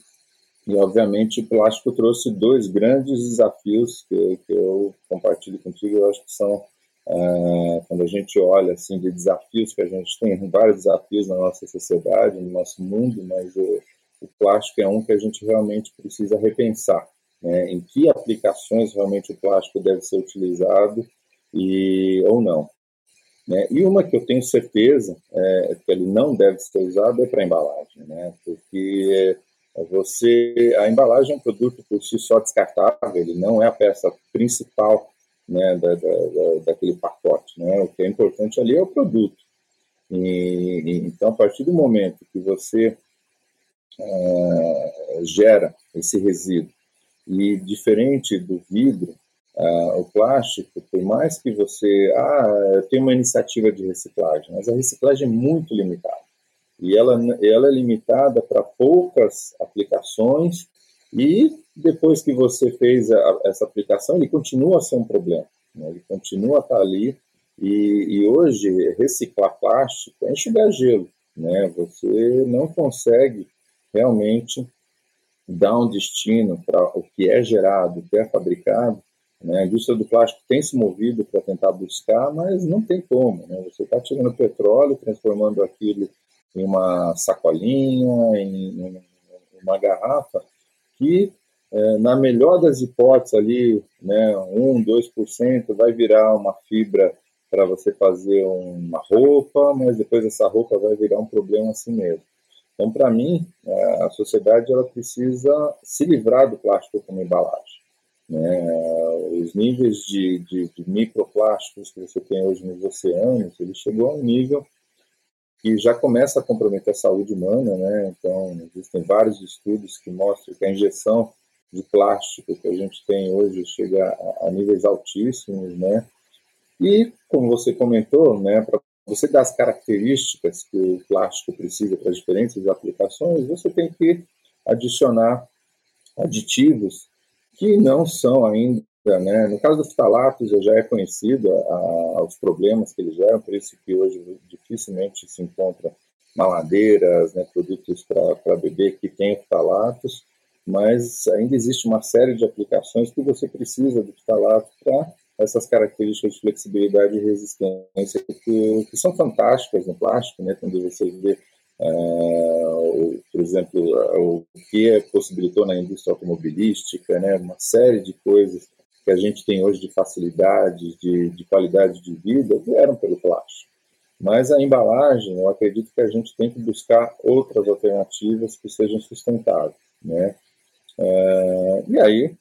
e, obviamente, o plástico trouxe dois grandes desafios que, que eu compartilho contigo. Eu acho que são, ah, quando a gente olha assim, de desafios que a gente tem, vários desafios na nossa sociedade, no nosso mundo, mas o, o plástico é um que a gente realmente precisa repensar. Né, em que aplicações realmente o plástico deve ser utilizado e ou não. Né? E uma que eu tenho certeza é, que ele não deve ser usado é para embalagem, né? porque você a embalagem é um produto por si só descartável, ele não é a peça principal né, da, da, daquele pacote. Né? O que é importante ali é o produto. E, e, então, a partir do momento que você é, gera esse resíduo, e diferente do vidro, Uh, o plástico, por mais que você ah, tem uma iniciativa de reciclagem, mas a reciclagem é muito limitada. E ela, ela é limitada para poucas aplicações e depois que você fez a, essa aplicação, ele continua a ser um problema. Né? Ele continua a estar ali e, e hoje reciclar plástico é enxugar gelo. Né? Você não consegue realmente dar um destino para o que é gerado, o que é fabricado, né? A indústria do plástico tem se movido para tentar buscar, mas não tem como. Né? Você está tirando petróleo, transformando aquilo em uma sacolinha, em, em uma garrafa, que é, na melhor das hipóteses ali, né, 1, 2% vai virar uma fibra para você fazer uma roupa, mas depois essa roupa vai virar um problema assim mesmo. Então, para mim, é, a sociedade ela precisa se livrar do plástico como embalagem. Né? Os níveis de, de, de, microplásticos que você tem hoje nos oceanos, ele chegou a um nível que já começa a comprometer a saúde humana, né? Então, existem vários estudos que mostram que a injeção de plástico que a gente tem hoje chega a, a níveis altíssimos, né? E, como você comentou, né, para você dar as características que o plástico precisa para diferentes aplicações, você tem que adicionar aditivos que não são ainda, né? No caso dosftalatos, já é conhecido a, os problemas que eles geram, por isso que hoje dificilmente se encontra maladeiras, né, produtos para beber que têm ftalatos, mas ainda existe uma série de aplicações que você precisa do ftalato para essas características de flexibilidade e resistência que, que são fantásticas no plástico, né, quando você vê Uh, por exemplo, o que possibilitou na indústria automobilística, né, uma série de coisas que a gente tem hoje de facilidade, de, de qualidade de vida, vieram pelo plástico. Mas a embalagem, eu acredito que a gente tem que buscar outras alternativas que sejam sustentáveis, né? É, e aí,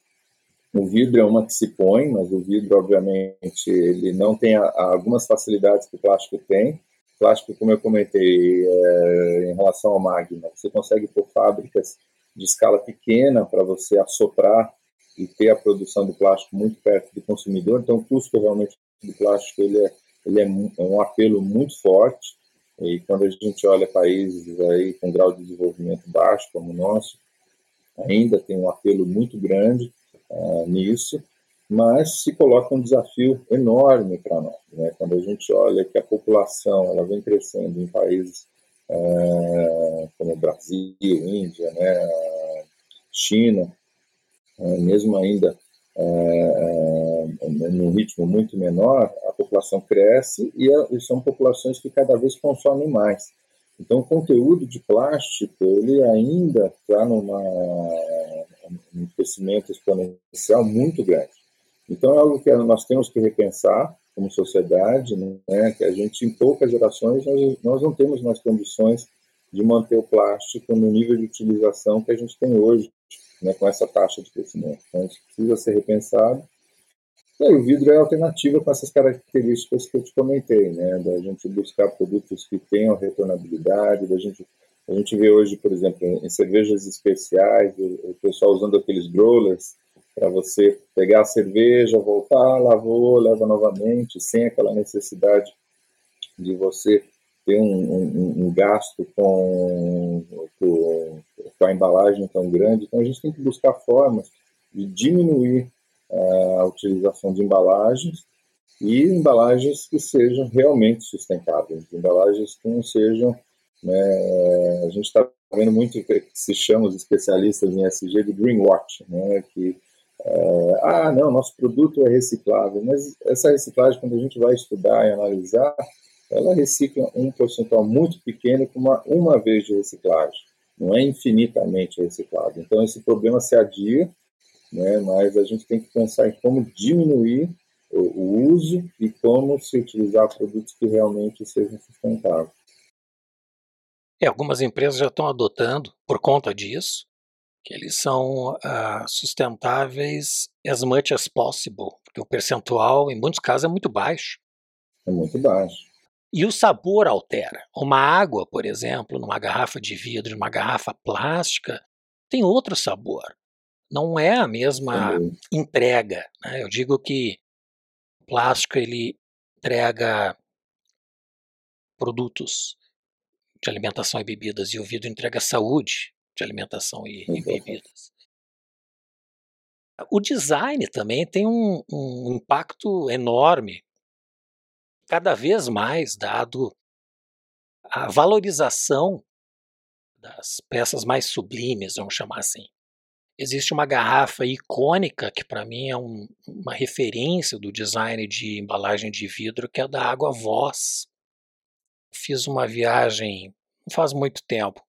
o vidro é uma que se põe, mas o vidro, obviamente, ele não tem a, a algumas facilidades que o plástico tem. O plástico, como eu comentei, é, em relação ao magma, você consegue por fábricas de escala pequena para você assoprar e ter a produção do plástico muito perto do consumidor. Então, o custo realmente do plástico ele é, ele é um apelo muito forte. E quando a gente olha países aí com grau de desenvolvimento baixo, como o nosso, ainda tem um apelo muito grande uh, nisso, mas se coloca um desafio enorme para nós. Né? Quando a gente olha que a população ela vem crescendo em países uh, como Brasil, Índia, né, China, mesmo ainda num ritmo muito menor, a população cresce e, e são populações que cada vez consomem mais. Então, o conteúdo de plástico ele ainda está numa um crescimento exponencial muito grande. Então, é algo que nós temos que repensar como sociedade, né, que a gente, em poucas gerações, nós, nós não temos mais condições de manter o plástico no nível de utilização que a gente tem hoje, né, com essa taxa de crescimento. Então, isso precisa ser repensado e aí, o vidro é alternativa com essas características que eu te comentei, né? Da gente buscar produtos que tenham retornabilidade, da gente a gente vê hoje, por exemplo, em cervejas especiais, o, pessoal usando aqueles growlers para você pegar a cerveja, voltar, lavou, leva novamente, sem aquela necessidade de você ter um, um, um gasto com, com, com a embalagem tão grande. Então, a gente tem que buscar formas de diminuir a utilização de embalagens e embalagens que sejam realmente sustentáveis, embalagens que não sejam. Né, a gente está vendo muito que se chama os especialistas em SG de greenwash, né, que é, ah, não, nosso produto é reciclável, mas essa reciclagem, quando a gente vai estudar e analisar, ela recicla um percentual muito pequeno com uma, uma vez de reciclagem, não é infinitamente reciclado. Então, esse problema se adia né? mas a gente tem que pensar em como diminuir o, o uso e como se utilizar produtos que realmente sejam sustentáveis.
É, algumas empresas já estão adotando, por conta disso, que eles são uh, sustentáveis as much as possible, porque o percentual, em muitos casos, é muito baixo.
É muito baixo.
E o sabor altera. Uma água, por exemplo, numa garrafa de vidro, numa garrafa plástica, tem outro sabor não é a mesma uhum. entrega. Né? Eu digo que o plástico ele entrega produtos de alimentação e bebidas e o vidro entrega saúde de alimentação e, uhum. e bebidas. O design também tem um, um impacto enorme, cada vez mais dado a valorização das peças mais sublimes, vamos chamar assim. Existe uma garrafa icônica que para mim é um, uma referência do design de embalagem de vidro, que é da Água Voz. Fiz uma viagem não faz muito tempo,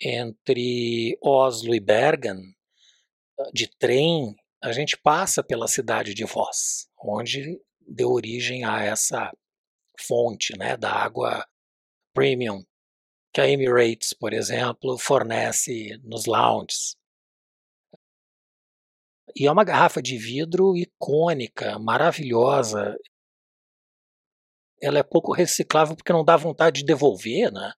entre Oslo e Bergen, de trem, a gente passa pela cidade de Voss, onde deu origem a essa fonte né, da água premium que a Emirates, por exemplo, fornece nos lounges. E é uma garrafa de vidro icônica, maravilhosa. Ela é pouco reciclável porque não dá vontade de devolver, né?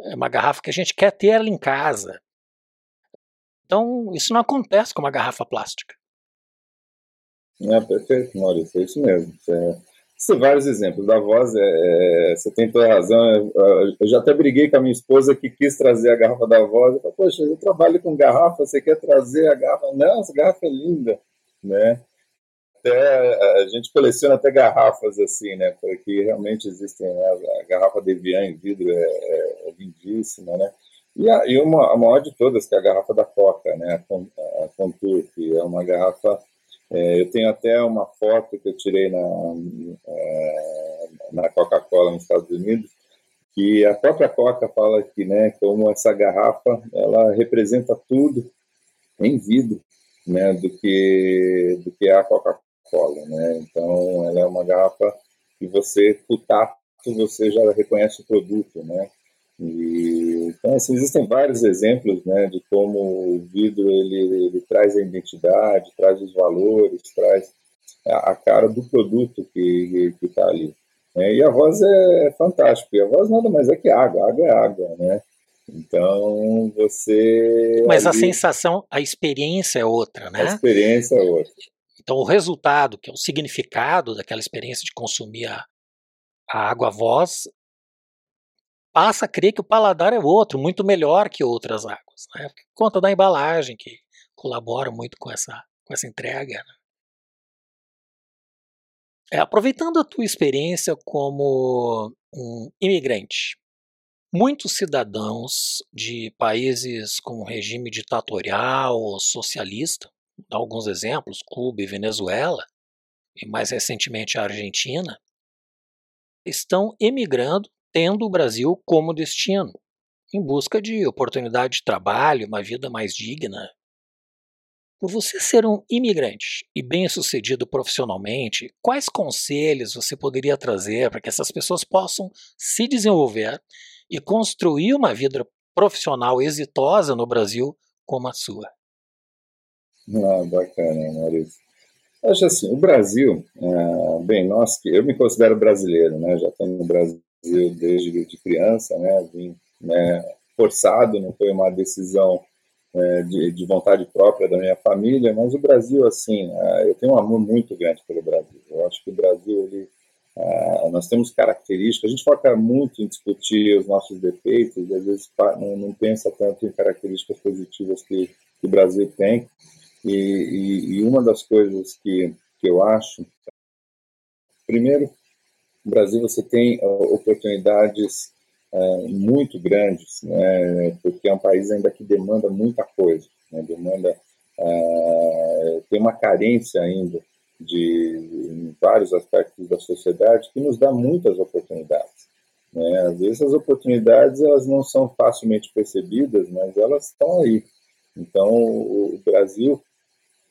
É uma garrafa que a gente quer ter ela em casa. Então, isso não acontece com uma garrafa plástica.
É perfeito, Maurício, é isso mesmo. É, são vários exemplos. Da voz, é, é, você tem toda a razão. Eu já até briguei com a minha esposa que quis trazer a garrafa da voz. Eu falei, poxa, eu trabalho com garrafa, você quer trazer a garrafa? Não, essa garrafa é linda, né? Até, a gente coleciona até garrafas assim, né? Porque realmente existem, né? A garrafa Devian em vidro é, é, é lindíssima, né? E, a, e uma, a maior de todas, que é a garrafa da Coca, né? A, a Contour, que é uma garrafa é, eu tenho até uma foto que eu tirei na, é, na Coca-Cola nos Estados Unidos, que a própria Coca fala que, né, como essa garrafa, ela representa tudo em vidro, né, do que do que é a Coca-Cola, né? Então, ela é uma garrafa que você, o tato, você já reconhece o produto, né? E, então, assim, existem vários exemplos né, de como o vidro ele, ele traz a identidade, traz os valores, traz a, a cara do produto que está ali. Né? E a voz é fantástica. E a voz nada mais é que água. Água é água, né? Então você.
Mas ali... a sensação, a experiência é outra, né?
A experiência é outra.
Então o resultado, que é o significado daquela experiência de consumir a, a água voz, passa a crer que o paladar é outro, muito melhor que outras águas. Né? Por conta da embalagem, que colabora muito com essa, com essa entrega. Né? É, aproveitando a tua experiência como um imigrante, muitos cidadãos de países com regime ditatorial ou socialista, alguns exemplos, Cuba e Venezuela, e mais recentemente a Argentina, estão emigrando tendo o Brasil como destino, em busca de oportunidade de trabalho, uma vida mais digna. Por você ser um imigrante e bem-sucedido profissionalmente, quais conselhos você poderia trazer para que essas pessoas possam se desenvolver e construir uma vida profissional exitosa no Brasil como a sua?
Ah, bacana, Maurício. Acho assim, o Brasil, é, bem, nós, eu me considero brasileiro, né? Já estou no Brasil desde de criança, né? Vim né, forçado, não foi uma decisão é, de, de, vontade própria da minha família, mas o Brasil, assim, é, eu tenho um amor muito grande pelo Brasil. Eu acho que o Brasil, ele, é, nós temos características, a gente foca muito em discutir os nossos defeitos, e às vezes não, não pensa tanto em características positivas que, que o Brasil tem. E, e, e uma das coisas que, que eu acho, primeiro, no Brasil você tem oportunidades é, muito grandes, né, porque é um país ainda que demanda muita coisa, né, demanda é, tem uma carência ainda de vários aspectos da sociedade que nos dá muitas oportunidades. Né? Às vezes as oportunidades elas não são facilmente percebidas, mas elas estão aí. Então o Brasil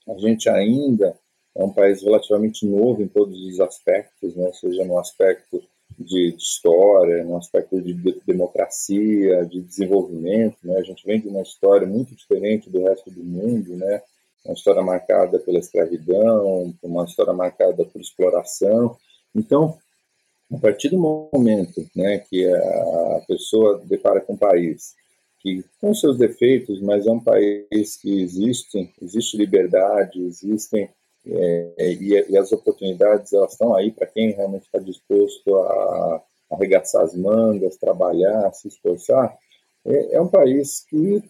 a gente ainda é um país relativamente novo em todos os aspectos, né? seja no aspecto de, de, história, no aspecto de democracia, de desenvolvimento. Né? A gente vem de uma história muito diferente do resto do mundo, né? uma história marcada pela escravidão, uma história marcada por exploração. Então, a partir do momento né, que a pessoa depara com um país que, com seus defeitos, mas é um país que existe, existe liberdade, existem é, e, e, as oportunidades elas estão aí para quem realmente está disposto a, arregaçar as mangas, trabalhar, se esforçar. É, é um país que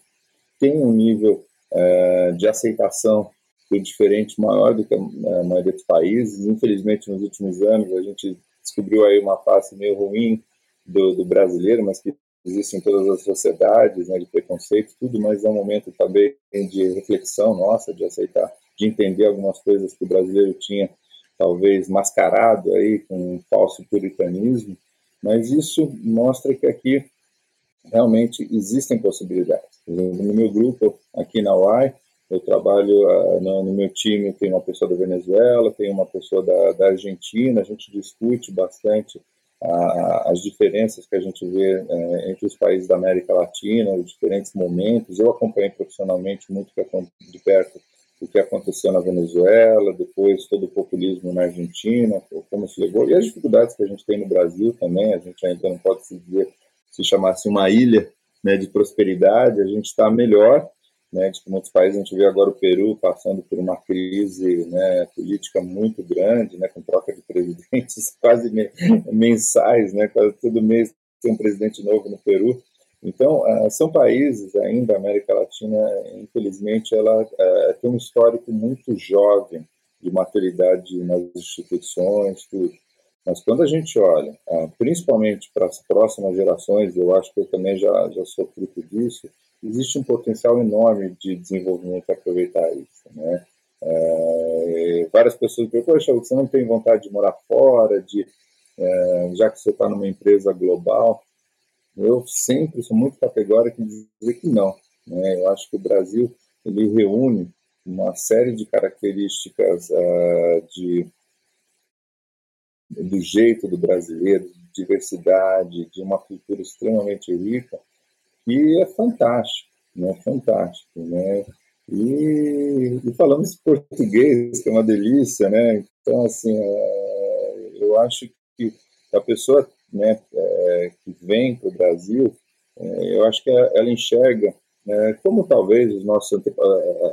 tem um nível é, de aceitação do diferente maior do que a maioria dos países. Infelizmente, nos últimos anos, a gente descobriu aí uma face meio ruim do, do brasileiro, mas que existe em todas as sociedades, né, de preconceito, tudo, mas é um momento também de reflexão nossa, de aceitar de entender algumas coisas que o brasileiro tinha talvez mascarado aí com um falso puritanismo, mas isso mostra que aqui realmente existem possibilidades. no meu grupo aqui na UAI, eu trabalho uh, no, meu time, tem uma pessoa da Venezuela, tem uma pessoa da, da Argentina, a gente discute bastante uh, as diferenças que a gente vê uh, entre os países da América Latina, os diferentes momentos. Eu acompanhei profissionalmente muito de perto o que aconteceu na Venezuela, depois todo o populismo na Argentina, como se levou, e as dificuldades que a gente tem no Brasil também, a gente ainda não pode se dizer, se chamasse uma ilha né, de prosperidade, a gente está melhor, né, de que muitos países, a gente vê agora o Peru passando por uma crise né, política muito grande, né, com troca de presidentes quase mensais, né, quase todo mês tem um presidente novo no Peru, então, uh, são países ainda, a América Latina, infelizmente, ela uh, tem um histórico muito jovem de maturidade nas instituições, tudo. Mas quando a gente olha, uh, principalmente para as próximas gerações, eu acho que eu também já, já sou fruto disso, existe um potencial enorme de desenvolvimento para aproveitar isso, né? várias pessoas dizem, poxa, você não tem vontade de morar fora, de, já que você está numa empresa global, eu sempre sou muito categórico em dizer que não. Né? Eu acho que o Brasil ele reúne uma série de características uh, de do jeito do brasileiro, de diversidade, de uma cultura extremamente rica, que é fantástico, né? Fantástico, né? E, e falamos português, que é uma delícia, né? Então, assim, uh, eu acho que a pessoa né, é, que vem para o Brasil, é, eu acho que ela enxerga, né, como talvez os nossos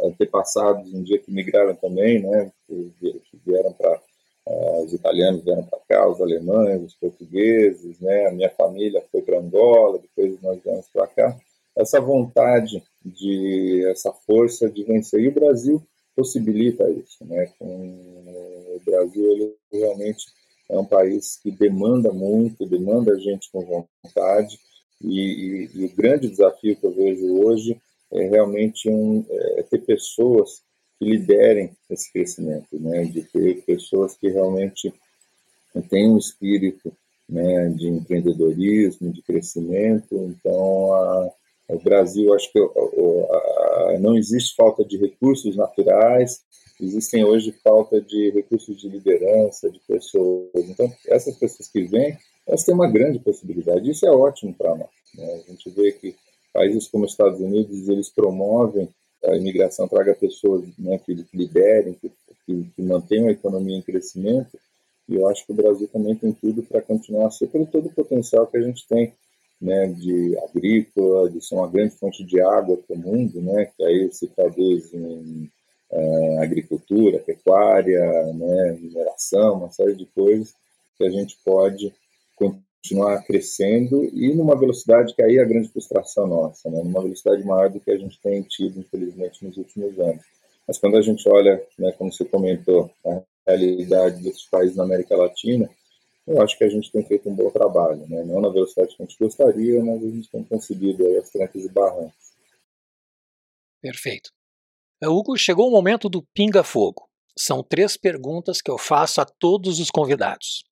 antepassados um dia que migraram também, né, que vieram para uh, os italianos vieram para cá, os alemães, os portugueses, né, a minha família foi para Angola, depois nós viemos para cá, essa vontade de essa força de vencer e o Brasil possibilita isso, né? Com o Brasil ele realmente é um país que demanda muito, demanda gente com vontade, e, e, e o grande desafio que eu vejo hoje é realmente um, é ter pessoas que liderem esse crescimento, né? de ter pessoas que realmente têm um espírito né, de empreendedorismo, de crescimento. Então, a, o Brasil, acho que não existe falta de recursos naturais, existem hoje falta de recursos de liderança, de pessoas. Então, essas pessoas que vêm, elas têm uma grande possibilidade. Isso é ótimo para nós. Né? A gente vê que países como os Estados Unidos, eles promovem a imigração, traga pessoas né, que liderem, que, que, que mantenham a economia em crescimento. E eu acho que o Brasil também tem tudo para continuar a ser, pelo todo o potencial que a gente tem né, de agrícola, de ser uma grande fonte de água para o mundo, né, que aí se traduz em é, agricultura, pecuária, né, mineração, uma série de coisas que a gente pode continuar crescendo e numa velocidade que aí é a grande frustração nossa, né, numa velocidade maior do que a gente tem tido, infelizmente, nos últimos anos. Mas quando a gente olha, né, como você comentou, a realidade desses países na América Latina, eu acho que a gente tem feito um bom trabalho, né? não na velocidade que a gente gostaria, mas a gente tem conseguido aí as trancas e barrancos.
Perfeito. Hugo, chegou o momento do pinga-fogo. São três perguntas que eu faço a todos os convidados.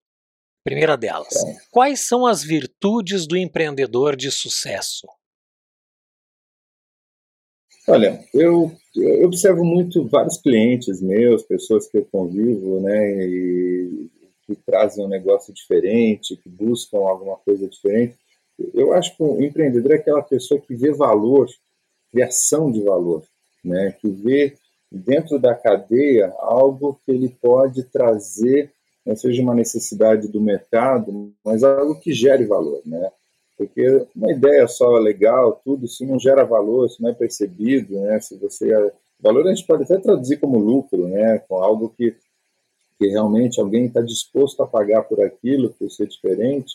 Primeira delas, é. quais são as virtudes do empreendedor de sucesso?
Olha, eu, eu observo muito vários clientes meus, pessoas que eu convivo, né, e que trazem um negócio diferente, que buscam alguma coisa diferente. Eu acho que o empreendedor é aquela pessoa que vê valor, criação de valor né, que vê dentro da cadeia algo que ele pode trazer, né, seja uma necessidade do mercado, mas algo que gere valor, né? Porque uma ideia só legal, tudo, se não gera valor, se não é percebido, né? Se você valor a gente pode até traduzir como lucro, né? Com algo que que realmente alguém está disposto a pagar por aquilo, por ser diferente,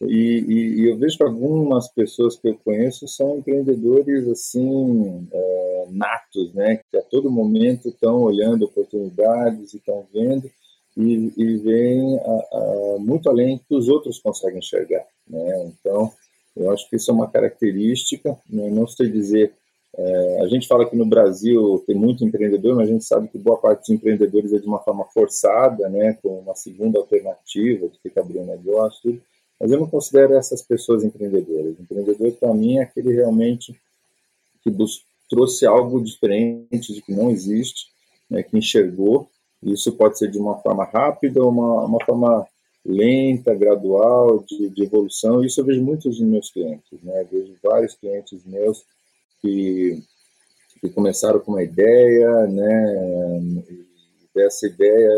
e, e, e, eu vejo que algumas pessoas que eu conheço são empreendedores assim é, natos, né? Que a todo momento estão olhando oportunidades e estão vendo e, e muito além que os outros conseguem enxergar, né? Então, eu acho que isso é uma característica. Né? Não sei dizer. É, a gente fala que no Brasil tem muito empreendedor, mas a gente sabe que boa parte dos empreendedores é de uma forma forçada, né? Com uma segunda alternativa, de abrir um negócio. Mas eu não considero essas pessoas empreendedoras. Empreendedor, para mim, é aquele realmente que trouxe algo diferente, de que não existe, né, que enxergou. Isso pode ser de uma forma rápida ou uma, uma forma lenta, gradual, de, de, evolução. Isso eu vejo muitos dos meus clientes. Né? vejo vários clientes meus que, que começaram com uma ideia, né? E dessa ideia,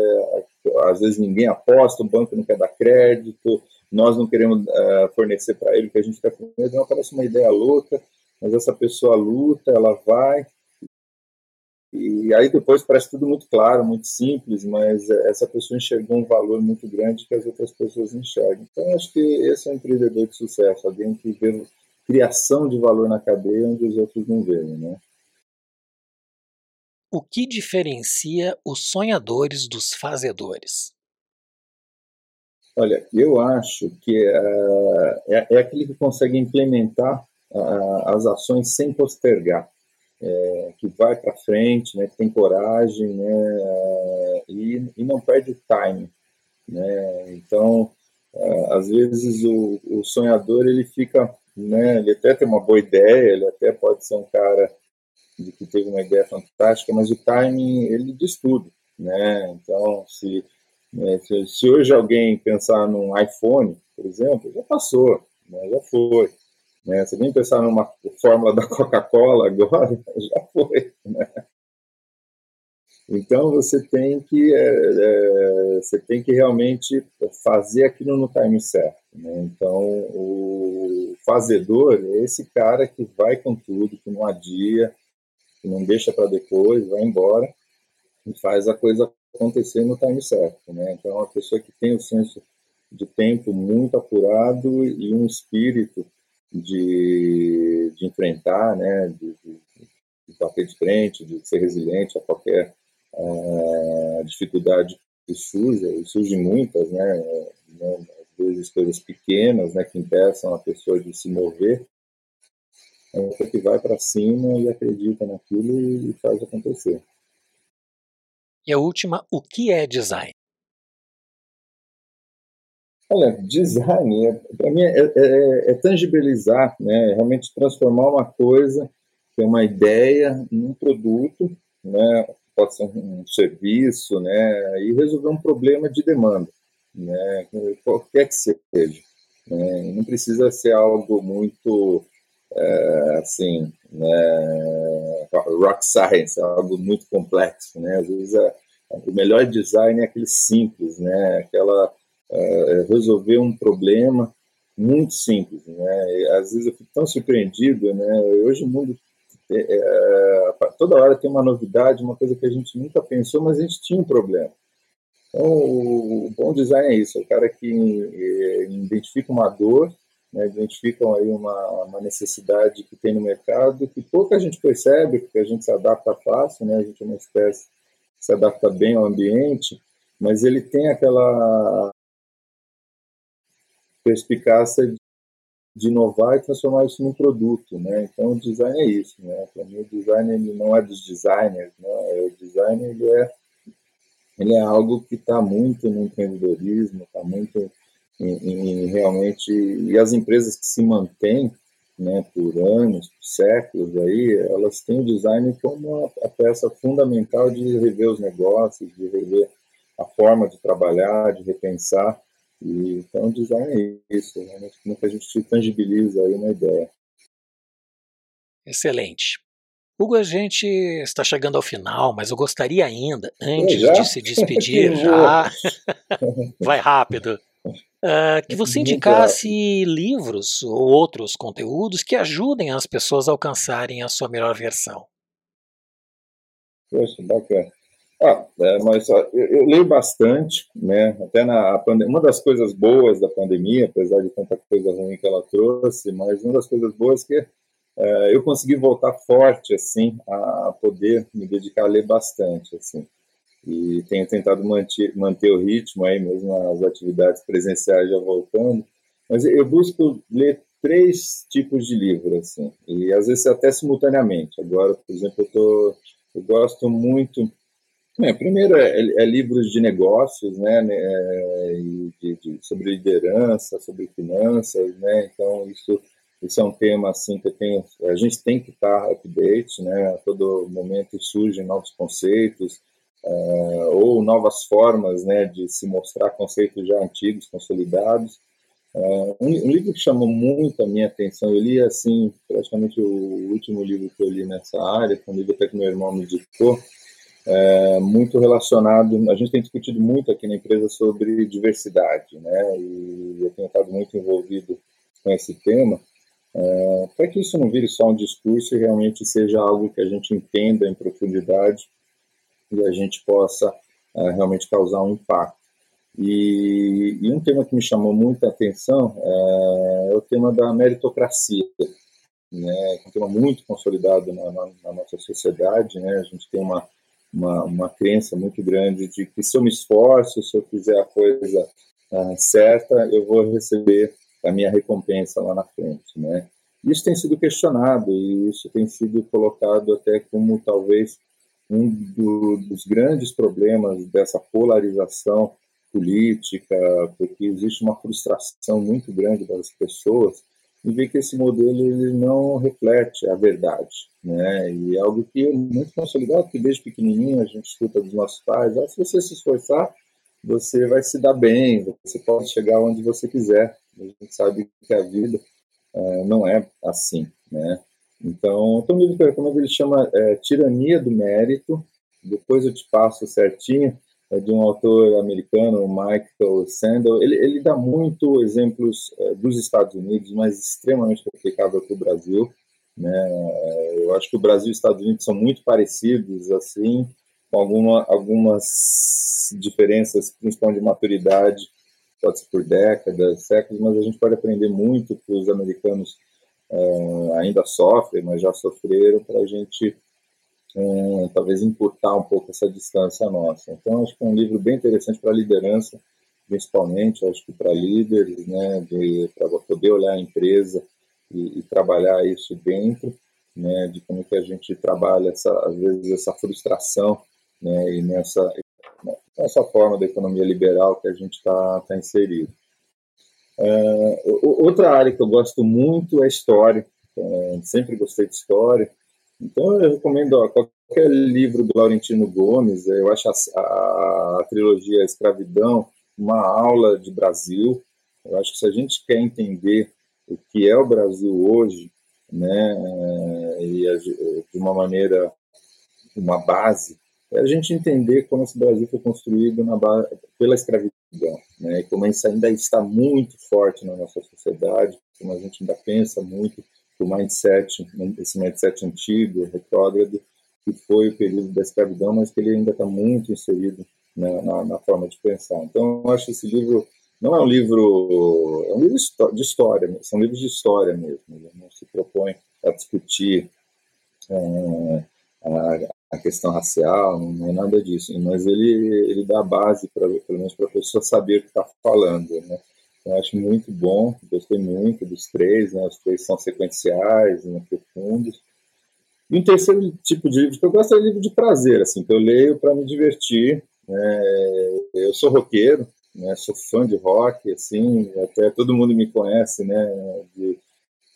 às vezes ninguém aposta, o banco não quer dar crédito, nós não queremos uh, fornecer para ele, que a gente está com medo, não parece uma ideia louca, mas essa pessoa luta, ela vai, e aí depois parece tudo muito claro, muito simples, mas essa pessoa enxergou um valor muito grande que as outras pessoas enxergam. Então acho que esse é um empreendedor de sucesso, alguém que vê criação de valor na cadeia onde os outros não veem, né?
O que diferencia os sonhadores dos fazedores?
Olha, eu acho que uh, é, é, aquele que consegue implementar uh, as ações sem postergar, é, que vai para frente, né, que tem coragem né, e, e não perde o time. Né? Então, uh, às vezes o, o, sonhador ele fica, né, ele até tem uma boa ideia, ele até pode ser um cara de que teve uma ideia fantástica, mas o timing ele diz tudo. Né? Então, se né? Se, hoje alguém pensar num iPhone, por exemplo, já passou, né? já foi. Né? Se alguém pensar numa fórmula da Coca-Cola agora, já foi. Né? Então você tem que é, é, você tem que realmente fazer aquilo no time certo. Né? Então o fazedor é esse cara que vai com tudo, que não adia, que não deixa para depois, vai embora e faz a coisa acontecer no time certo, né? Então, é uma pessoa que tem o senso de tempo muito apurado e um espírito de, de enfrentar, né? De, de, de bater de frente, de ser resiliente a qualquer uh, dificuldade que surja, e surgem muitas, né? né? Às vezes coisas pequenas, né? Que impeçam a pessoa de se mover, é uma pessoa que vai para cima e acredita naquilo e faz acontecer.
E a última, o que é design?
Olha, design, é, para mim, é, é, é, tangibilizar, né? realmente transformar uma coisa, que é uma ideia, num produto, né? Pode ser um, serviço, né? e resolver um problema de demanda, né? qualquer que seja. Né? Não precisa ser algo muito, é, assim, né? rock science, algo muito complexo. Né? Às vezes, é, o melhor design é aquele simples, né? aquela é, resolver um problema muito simples, né? Às vezes eu fico tão surpreendido, né? Hoje o mundo é, é, toda hora tem uma novidade, uma coisa que a gente nunca pensou, mas a gente tinha um problema. Então, o, o bom design é isso, é o cara que é, identifica uma dor, né, identificam aí uma, uma, necessidade que tem no mercado, que pouca gente percebe, porque a gente se adapta fácil, né, a gente é uma espécie que se adapta bem ao ambiente, mas ele tem aquela perspicácia de inovar e transformar isso num produto, né? Então o design é isso, né? Para mim o design ele não é dos designers, né? O design ele é ele é algo que está muito no empreendedorismo, está muito em, em, realmente e as empresas que se mantêm, né? Por anos, por séculos aí, elas têm o design como a, peça fundamental de rever os negócios, de rever a forma de trabalhar, de repensar e, então, o design é isso, né? como que a gente tangibiliza aí uma ideia.
Excelente. Hugo, a gente está chegando ao final, mas eu gostaria ainda, antes de se despedir, já vai rápido, uh, que você indicasse livros ou outros conteúdos que ajudem as pessoas a alcançarem a sua melhor versão.
Poxa, bacana. Ah, é, mas eu, eu, leio bastante, né? Até na pandemia, uma das coisas boas da pandemia, apesar de tanta coisa ruim que ela trouxe, mas uma das coisas boas que é, eu consegui voltar forte, assim, a poder me dedicar a ler bastante, assim. E tenho tentado manter, manter o ritmo aí, mesmo as atividades presenciais já voltando. Mas eu busco ler três tipos de livro, assim, e às vezes até simultaneamente. Agora, por exemplo, eu, tô, eu gosto muito É, primeiro é, é, livros de negócios, né, né de, de, sobre liderança, sobre finanças, né, então isso, isso é um tema assim que tenho, a gente tem que estar update, né, a todo momento surgem novos conceitos, uh, ou novas formas, né, de se mostrar conceitos já antigos, consolidados, Uh, um, um, livro que chamou muito a minha atenção, eu li assim, praticamente o último livro que eu li nessa área, é um livro até que meu irmão me dictou, é, muito relacionado, a gente tem discutido muito aqui na empresa sobre diversidade, né, e eu tenho estado muito envolvido com esse tema, é, para que isso não vire só um discurso e realmente seja algo que a gente entenda em profundidade e a gente possa é, realmente causar um impacto. E, e, um tema que me chamou muita atenção é, é o tema da meritocracia, né? É um tema muito consolidado na, na, na nossa sociedade, né? A gente tem uma, uma, uma crença muito grande de que se eu me esforço, se eu fizer a coisa uh, certa, eu vou receber a minha recompensa lá na frente, né? Isso tem sido questionado e isso tem sido colocado até como talvez um do, dos grandes problemas dessa polarização política, porque existe uma frustração muito grande das pessoas em ver que esse modelo ele não reflete a verdade, né? E é algo que é muito consolidado, que desde pequenininho a gente escuta dos nossos pais, ah, se você se esforçar, você vai se dar bem, você pode chegar onde você quiser. A gente sabe que a vida é, não é assim, né? Então, um livro que eu recomendo, ele chama é, Tirania do Mérito, depois eu te passo certinho, é de um autor americano, Michael Sandel. Ele, ele dá muito exemplos é, dos Estados Unidos, mas extremamente aplicável para o Brasil. Né? Eu acho que o Brasil e os Estados Unidos são muito parecidos, assim, com alguma, algumas diferenças, principalmente de maturidade, pode ser por décadas, séculos, mas a gente pode aprender muito que os americanos é, ainda sofrem, mas já sofreram, para a gente é, talvez encurtar um pouco essa distância nossa. Então, acho que é um livro bem interessante para a liderança, principalmente, acho que para líderes, né, para poder olhar a empresa e, e, trabalhar isso dentro, né, de como que a gente trabalha, essa, às vezes, essa frustração né, e nessa, nessa forma da economia liberal que a gente está tá inserido. É, outra área que eu gosto muito é história, é, sempre gostei de história, então eu recomendo ó, qualquer livro do Laurentino Gomes, eu acho a, a, a trilogia Escravidão uma aula de Brasil. Eu acho que se a gente quer entender o que é o Brasil hoje, né, eh, e de uma maneira, uma base, é a gente entender como esse Brasil foi construído na base, pela escravidão, né, e como isso ainda está muito forte na nossa sociedade, como a gente ainda pensa muito o mindset, esse mindset antigo, retrógrado, que foi o período da escravidão, mas que ele ainda está muito inserido na, na, na, forma de pensar. Então, eu acho que esse livro não é um livro, é um livro de história, são livros de história mesmo. Ele não se propõe a discutir é, a, a, questão racial, não é nada disso, mas ele, ele dá a base, pra, pelo menos para a pessoa saber o que está falando, né? Eu acho muito bom, gostei muito dos três, né? Os três são sequenciais, né, profundos. E um terceiro tipo de livro que eu gosto é livro de prazer, assim, que eu leio para me divertir. Né? Eu sou roqueiro, né? Sou fã de rock, assim, até todo mundo me conhece, né? De,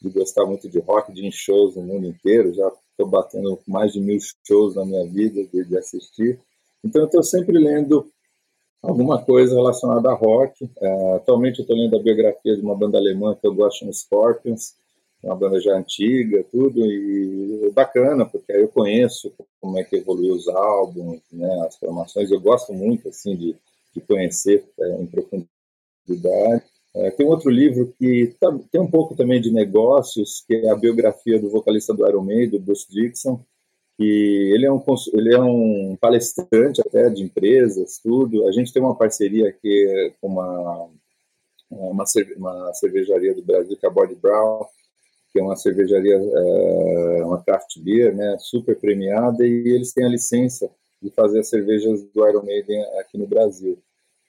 de gostar muito de rock, de ir em shows no mundo inteiro. Já estou batendo mais de mil shows na minha vida de, de assistir. Então, eu estou sempre lendo alguma coisa relacionada a rock. É, atualmente eu estou lendo a biografia de uma banda alemã que eu gosto, chama Scorpions, uma banda já antiga, tudo, e bacana, porque aí eu conheço como é que evoluiu os álbuns, né, as formações, eu gosto muito, assim, de, de conhecer é, em profundidade. É, tem outro livro que tá, tem um pouco também de negócios, que é a biografia do vocalista do Iron Maiden, do Bruce Dixon, que ele é um ele é um palestrante até de empresas, tudo. A gente tem uma parceria aqui com uma uma, uma cervejaria do Brasil, que é a Body Brown, que é uma cervejaria, é, uma craft beer, né, super premiada, e eles têm a licença de fazer as cervejas do Iron Maiden aqui no Brasil.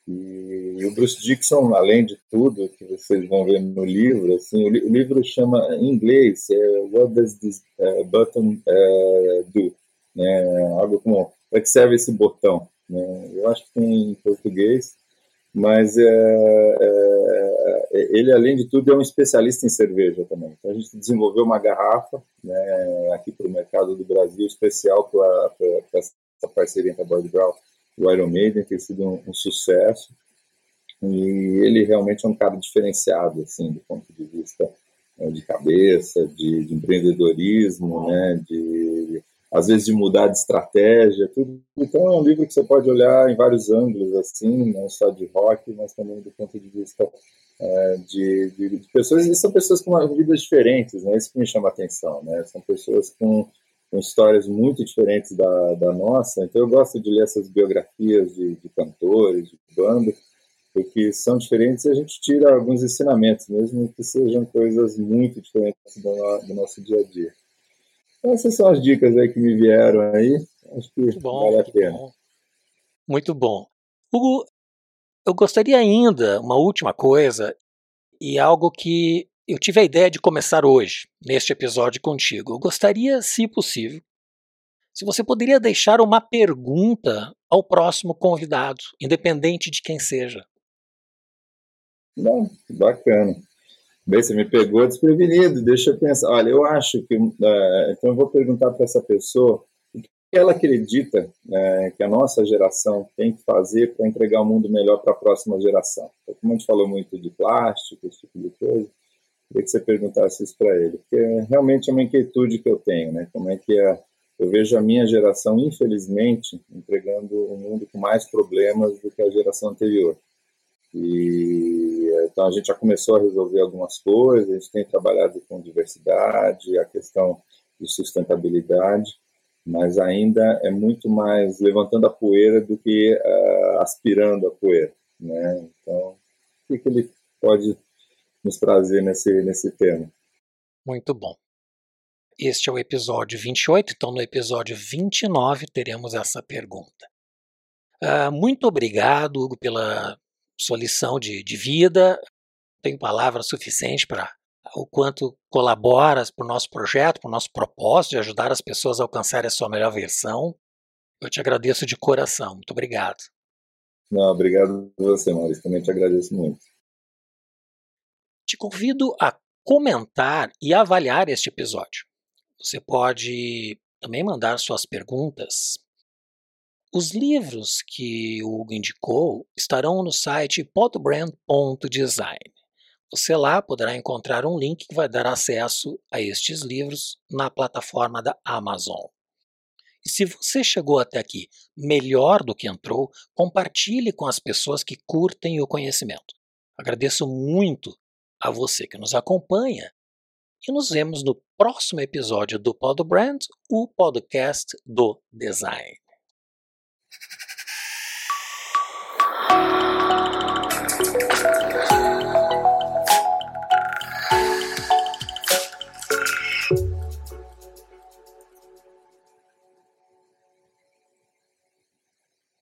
E, o Bruce Dixon, além de tudo que vocês vão ver no livro, assim, o, li o livro chama em inglês é What Does This uh, Button uh, Do? Né? Algo como para que serve esse botão. Né? Eu acho que tem em português, mas é, é, é, ele, além de tudo, é um especialista em cerveja também. Então, a gente desenvolveu uma garrafa né, aqui para o mercado do Brasil, especial para essa parceria entre a Bud Brown e o Iron Maiden, tem sido um, um, sucesso. E ele realmente é um cara diferenciado, assim, do ponto de vista né, de cabeça, de, de empreendedorismo, né, de às vezes de mudar de estratégia, tudo. Então é um livro que você pode olhar em vários ângulos, assim, não só de rock, mas também do ponto de vista é, de, de, de, pessoas, e são pessoas com vidas diferentes, né? Isso que me chama a atenção, né? São pessoas com, com histórias muito diferentes da, da nossa, então eu gosto de ler essas biografias de, de cantores, de bandas, porque são diferentes e a gente tira alguns ensinamentos, mesmo que sejam coisas muito diferentes do, do nosso dia a dia. Então, essas são as dicas aí que me vieram aí. Acho que muito bom, vale a pena. Bom.
Muito bom. Hugo, eu gostaria ainda, uma última coisa, e algo que eu tive a ideia de começar hoje, neste episódio contigo. Eu gostaria, se possível, se você poderia deixar uma pergunta ao próximo convidado, independente de quem seja.
Não, bacana. Bem, você me pegou desprevenido, deixa eu pensar. Olha, eu acho que. Uh, então, eu vou perguntar para essa pessoa o que ela acredita uh, que a nossa geração tem que fazer para entregar um mundo melhor para a próxima geração. Então, como a gente falou muito de plástico, esse tipo de coisa, queria que você perguntasse isso para ele, porque realmente é uma inquietude que eu tenho, né? Como é que é. Eu vejo a minha geração, infelizmente, entregando um mundo com mais problemas do que a geração anterior. E então a gente já começou a resolver algumas coisas, a gente tem trabalhado com diversidade, a questão de sustentabilidade, mas ainda é muito mais levantando a poeira do que uh, aspirando a poeira, né? Então, o que, que ele pode nos trazer nesse nesse tema?
Muito bom. Este é o episódio 28, então no episódio 29 teremos essa pergunta. Uh, muito obrigado, Hugo, pela sua lição de, de vida. Tenho palavras suficientes para o quanto colaboras para o nosso projeto, para o nosso propósito de ajudar as pessoas a alcançarem a sua melhor versão. Eu te agradeço de coração. Muito obrigado.
Não, obrigado a você, Maurício. Também te agradeço muito.
Te convido a comentar e avaliar este episódio. Você pode também mandar suas perguntas os livros que o Hugo indicou estarão no site podbrand.design. Você lá poderá encontrar um link que vai dar acesso a estes livros na plataforma da Amazon. E se você chegou até aqui melhor do que entrou, compartilhe com as pessoas que curtem o conhecimento. Agradeço muito a você que nos acompanha e nos vemos no próximo episódio do Brand, o podcast do design.